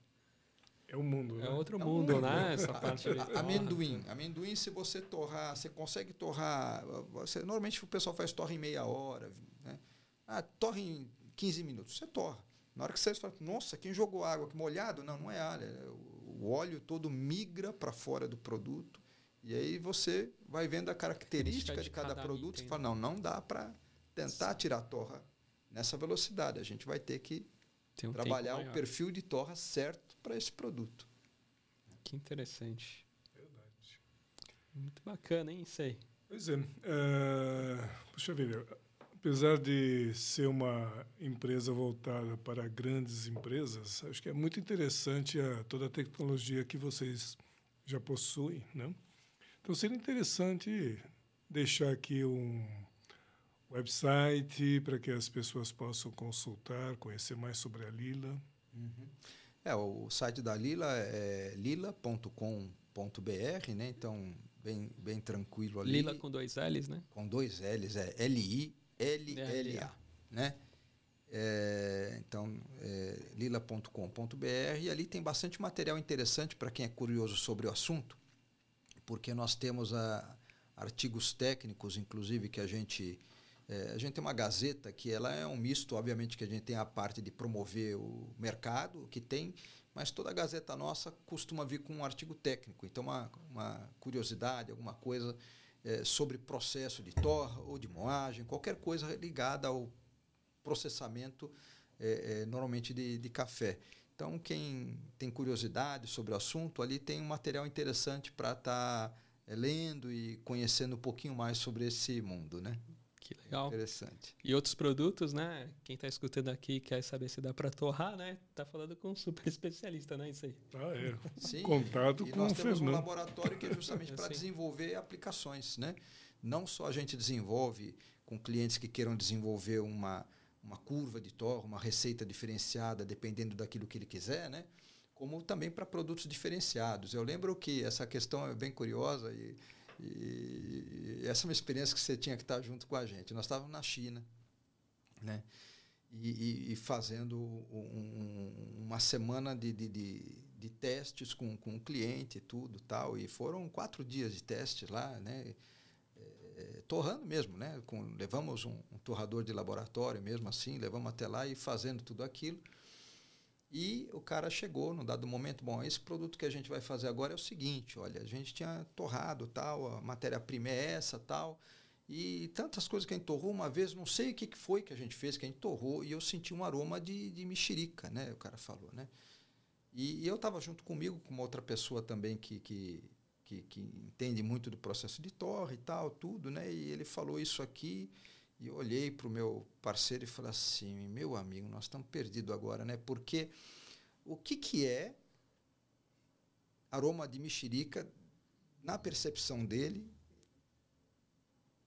É um mundo. É né? outro é mundo, mundo, né? Essa parte de amendoim. Amendoim, se você torrar, você consegue torrar. Você, normalmente o pessoal faz torre em meia hora. Né? Ah, torre em 15 minutos. Você torra. Na hora que você fala, nossa, quem jogou água aqui molhado? Não, não é alho. É o óleo todo migra para fora do produto. E aí você vai vendo a característica de, de cada, cada, produto. Item. Você fala, não, não dá para tentar Sim. tirar a torra nessa velocidade. A gente vai ter que um trabalhar o perfil de torra certo para esse produto. Que interessante. Verdade. Muito bacana, hein, isso aí. Pois é. Uh, puxa vida, apesar de ser uma empresa voltada para grandes empresas, acho que é muito interessante a, toda a tecnologia que vocês já possuem, né? Então seria interessante deixar aqui um website para que as pessoas possam consultar, conhecer mais sobre a Lila. Uhum. É, o site da Lila é lila.com.br, né? Então, bem, bem tranquilo ali. Lila com dois L's, né? Com dois L's, é L-I-L-L-A, né? É, então, é, lila.com.br e ali tem bastante material interessante para quem é curioso sobre o assunto, porque nós temos a, artigos técnicos, inclusive, que a gente é, a gente tem uma gazeta que ela é um misto, obviamente que a gente tem a parte de promover o mercado, que tem, mas toda a gazeta nossa costuma vir com um artigo técnico. Então, uma, uma curiosidade, alguma coisa é, sobre processo de torra ou de moagem, qualquer coisa ligada ao processamento, é, é, normalmente de, de café. Então, quem tem curiosidade sobre o assunto, ali tem um material interessante para estar tá, é, lendo e conhecendo um pouquinho mais sobre esse mundo, né? Que legal. Interessante. E outros produtos, né? Quem está escutando aqui quer saber se dá para torrar, né? Tá falando com um super (laughs) especialista, né? Isso aí. Ah, é. Sim. Contato e, com nós o temos um laboratório que é justamente (laughs) para desenvolver aplicações, né? Não só a gente desenvolve com clientes que queiram desenvolver uma, uma curva de torre, uma receita diferenciada, dependendo daquilo que ele quiser, né? como também para produtos diferenciados. Eu lembro que essa questão é bem curiosa e, e, essa é uma experiência que você tinha que estar junto com a gente. Nós estávamos na China, né? E, e, e fazendo um, uma semana de, de, de, de, testes com, com o cliente e tudo tal. E foram quatro dias de testes lá, né? É, torrando mesmo, né? Com, levamos um, um torrador de laboratório mesmo assim, levamos até lá e fazendo tudo aquilo. E o cara chegou num dado momento, bom, esse produto que a gente vai fazer agora é o seguinte, olha, a gente tinha torrado tal, a matéria-prima é essa tal, e tantas coisas que a gente torrou uma vez, não sei o que foi que a gente fez, que a gente torrou, e eu senti um aroma de, de mexerica, né? O cara falou, né? E, e eu estava junto comigo, com uma outra pessoa também que, que, que, que entende muito do processo de torre e tal, tudo, né? E ele falou isso aqui, e eu olhei para o meu parceiro e falei assim, meu amigo, nós estamos perdidos agora, né? Porque o que, que é aroma de mexerica na percepção dele?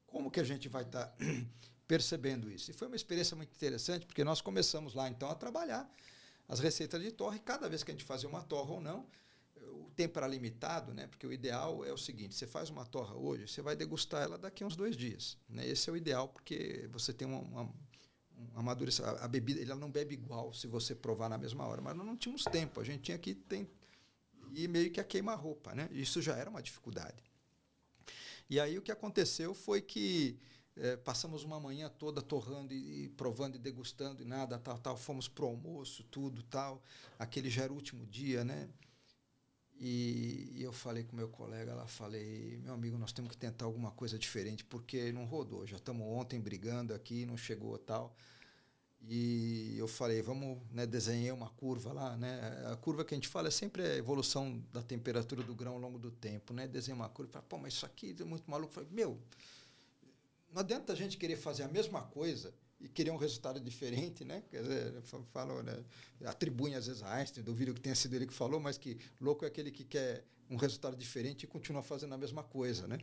Como que a gente vai estar tá (clears throat) percebendo isso? E foi uma experiência muito interessante, porque nós começamos lá então a trabalhar as receitas de torre, cada vez que a gente fazia uma torre ou não, o tempo era limitado, né? Porque o ideal é o seguinte: você faz uma torra hoje, você vai degustar ela daqui a uns dois dias. Né? Esse é o ideal, porque você tem uma, uma, uma amadurecer. A, a bebida ela não bebe igual se você provar na mesma hora, mas nós não tínhamos tempo. A gente tinha que tem, ir meio que a queima-roupa, né? Isso já era uma dificuldade. E aí o que aconteceu foi que é, passamos uma manhã toda torrando e, e, provando e degustando e nada, tal, tal. Fomos pro almoço, tudo, tal. Aquele já era o último dia, né? E, e, eu falei com meu colega, ela falei, meu amigo, nós temos que tentar alguma coisa diferente, porque não rodou. Já estamos ontem brigando aqui, não chegou tal. E eu falei, vamos, né, desenhei uma curva lá, né? A curva que a gente fala é sempre a evolução da temperatura do grão ao longo do tempo, né? Desenhei uma curva, falei, pô, mas isso aqui é muito maluco. Eu falei, meu, não adianta a gente querer fazer a mesma coisa e queria um resultado diferente, né? Quer dizer, falam, né? atribuem às vezes a Einstein, duvido que tenha sido ele que falou, mas que louco é aquele que quer um resultado diferente e continua fazendo a mesma coisa, né?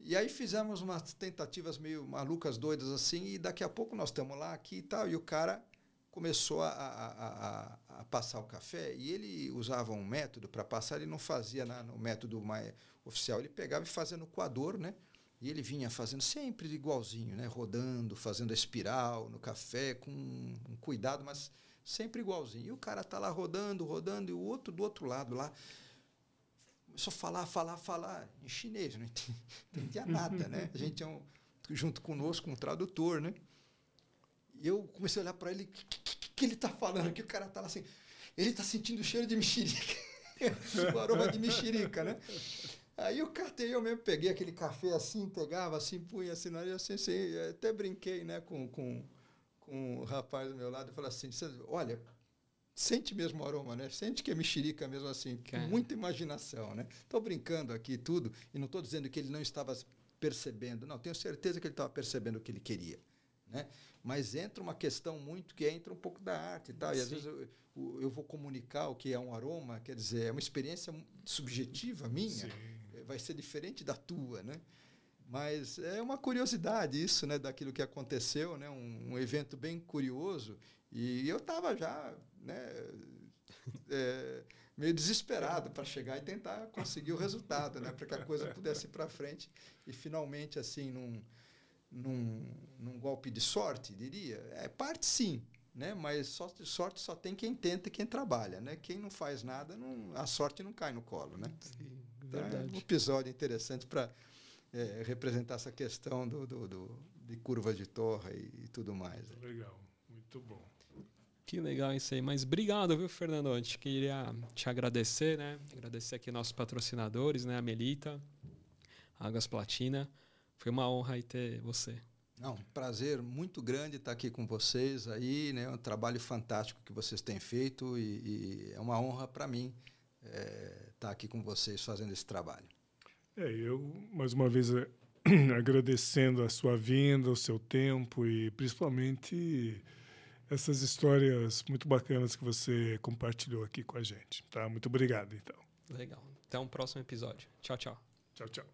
E aí fizemos umas tentativas meio malucas, doidas assim, e daqui a pouco nós estamos lá aqui e tal, e o cara começou a, a, a, a passar o café, e ele usava um método para passar, ele não fazia na, no método mais oficial, ele pegava e fazia no coador, né? E ele vinha fazendo sempre igualzinho, né? rodando, fazendo a espiral no café, com um cuidado, mas sempre igualzinho. E o cara tá lá rodando, rodando, e o outro do outro lado lá começou a falar, falar, falar em chinês, não (laughs) entendia nada, né? A gente tinha um, junto conosco um tradutor, né? E eu comecei a olhar para ele, o que, que, que, ele tá falando? Que o cara tá lá assim, ele tá sentindo o cheiro de mexerica, (laughs) o aroma de mexerica, né? Aí eu catei, eu mesmo peguei aquele café assim, pegava assim, punha assim, na assim, assim, até brinquei, né, com, com, com o rapaz do meu lado, e falei assim, olha, sente mesmo o aroma, né? Sente que é mexerica mesmo assim, com muita imaginação, né? Estou brincando aqui tudo, e não estou dizendo que ele não estava percebendo, não, tenho certeza que ele estava percebendo o que ele queria, né? Mas entra uma questão muito que entra um pouco da arte e tal, e às vezes eu, eu, vou comunicar o que é um aroma, quer dizer, é uma experiência subjetiva minha, Sim vai ser diferente da tua, né? Mas é uma curiosidade isso, né, daquilo que aconteceu, né, um, um evento bem curioso. E eu estava já, né, (laughs) é, meio desesperado para chegar e tentar conseguir o resultado, né, para que a coisa pudesse ir para frente e finalmente assim num, num, num golpe de sorte, diria. É parte sim, né? Mas só, sorte só tem quem tenta e quem trabalha, né? Quem não faz nada, não, a sorte não cai no colo, né? Sim. É um episódio interessante para é, representar essa questão do, do, do, de curva de torre e, e tudo mais. Muito legal, muito bom. Que legal isso aí. Mas obrigado, viu, Fernando? A gente queria te agradecer, né? Agradecer aqui nossos patrocinadores, né? A Melita, Águas Platina. Foi uma honra ter você. Não, prazer muito grande estar aqui com vocês aí, né? Um trabalho fantástico que vocês têm feito e, e é uma honra para mim estar é, tá aqui com vocês fazendo esse trabalho. É, eu, mais uma vez, é, (clears throat) agradecendo a sua vinda, o seu tempo e principalmente essas histórias muito bacanas que você compartilhou aqui com a gente. Tá? Muito obrigado, então. Legal. Até um próximo episódio. Tchau, tchau. Tchau, tchau.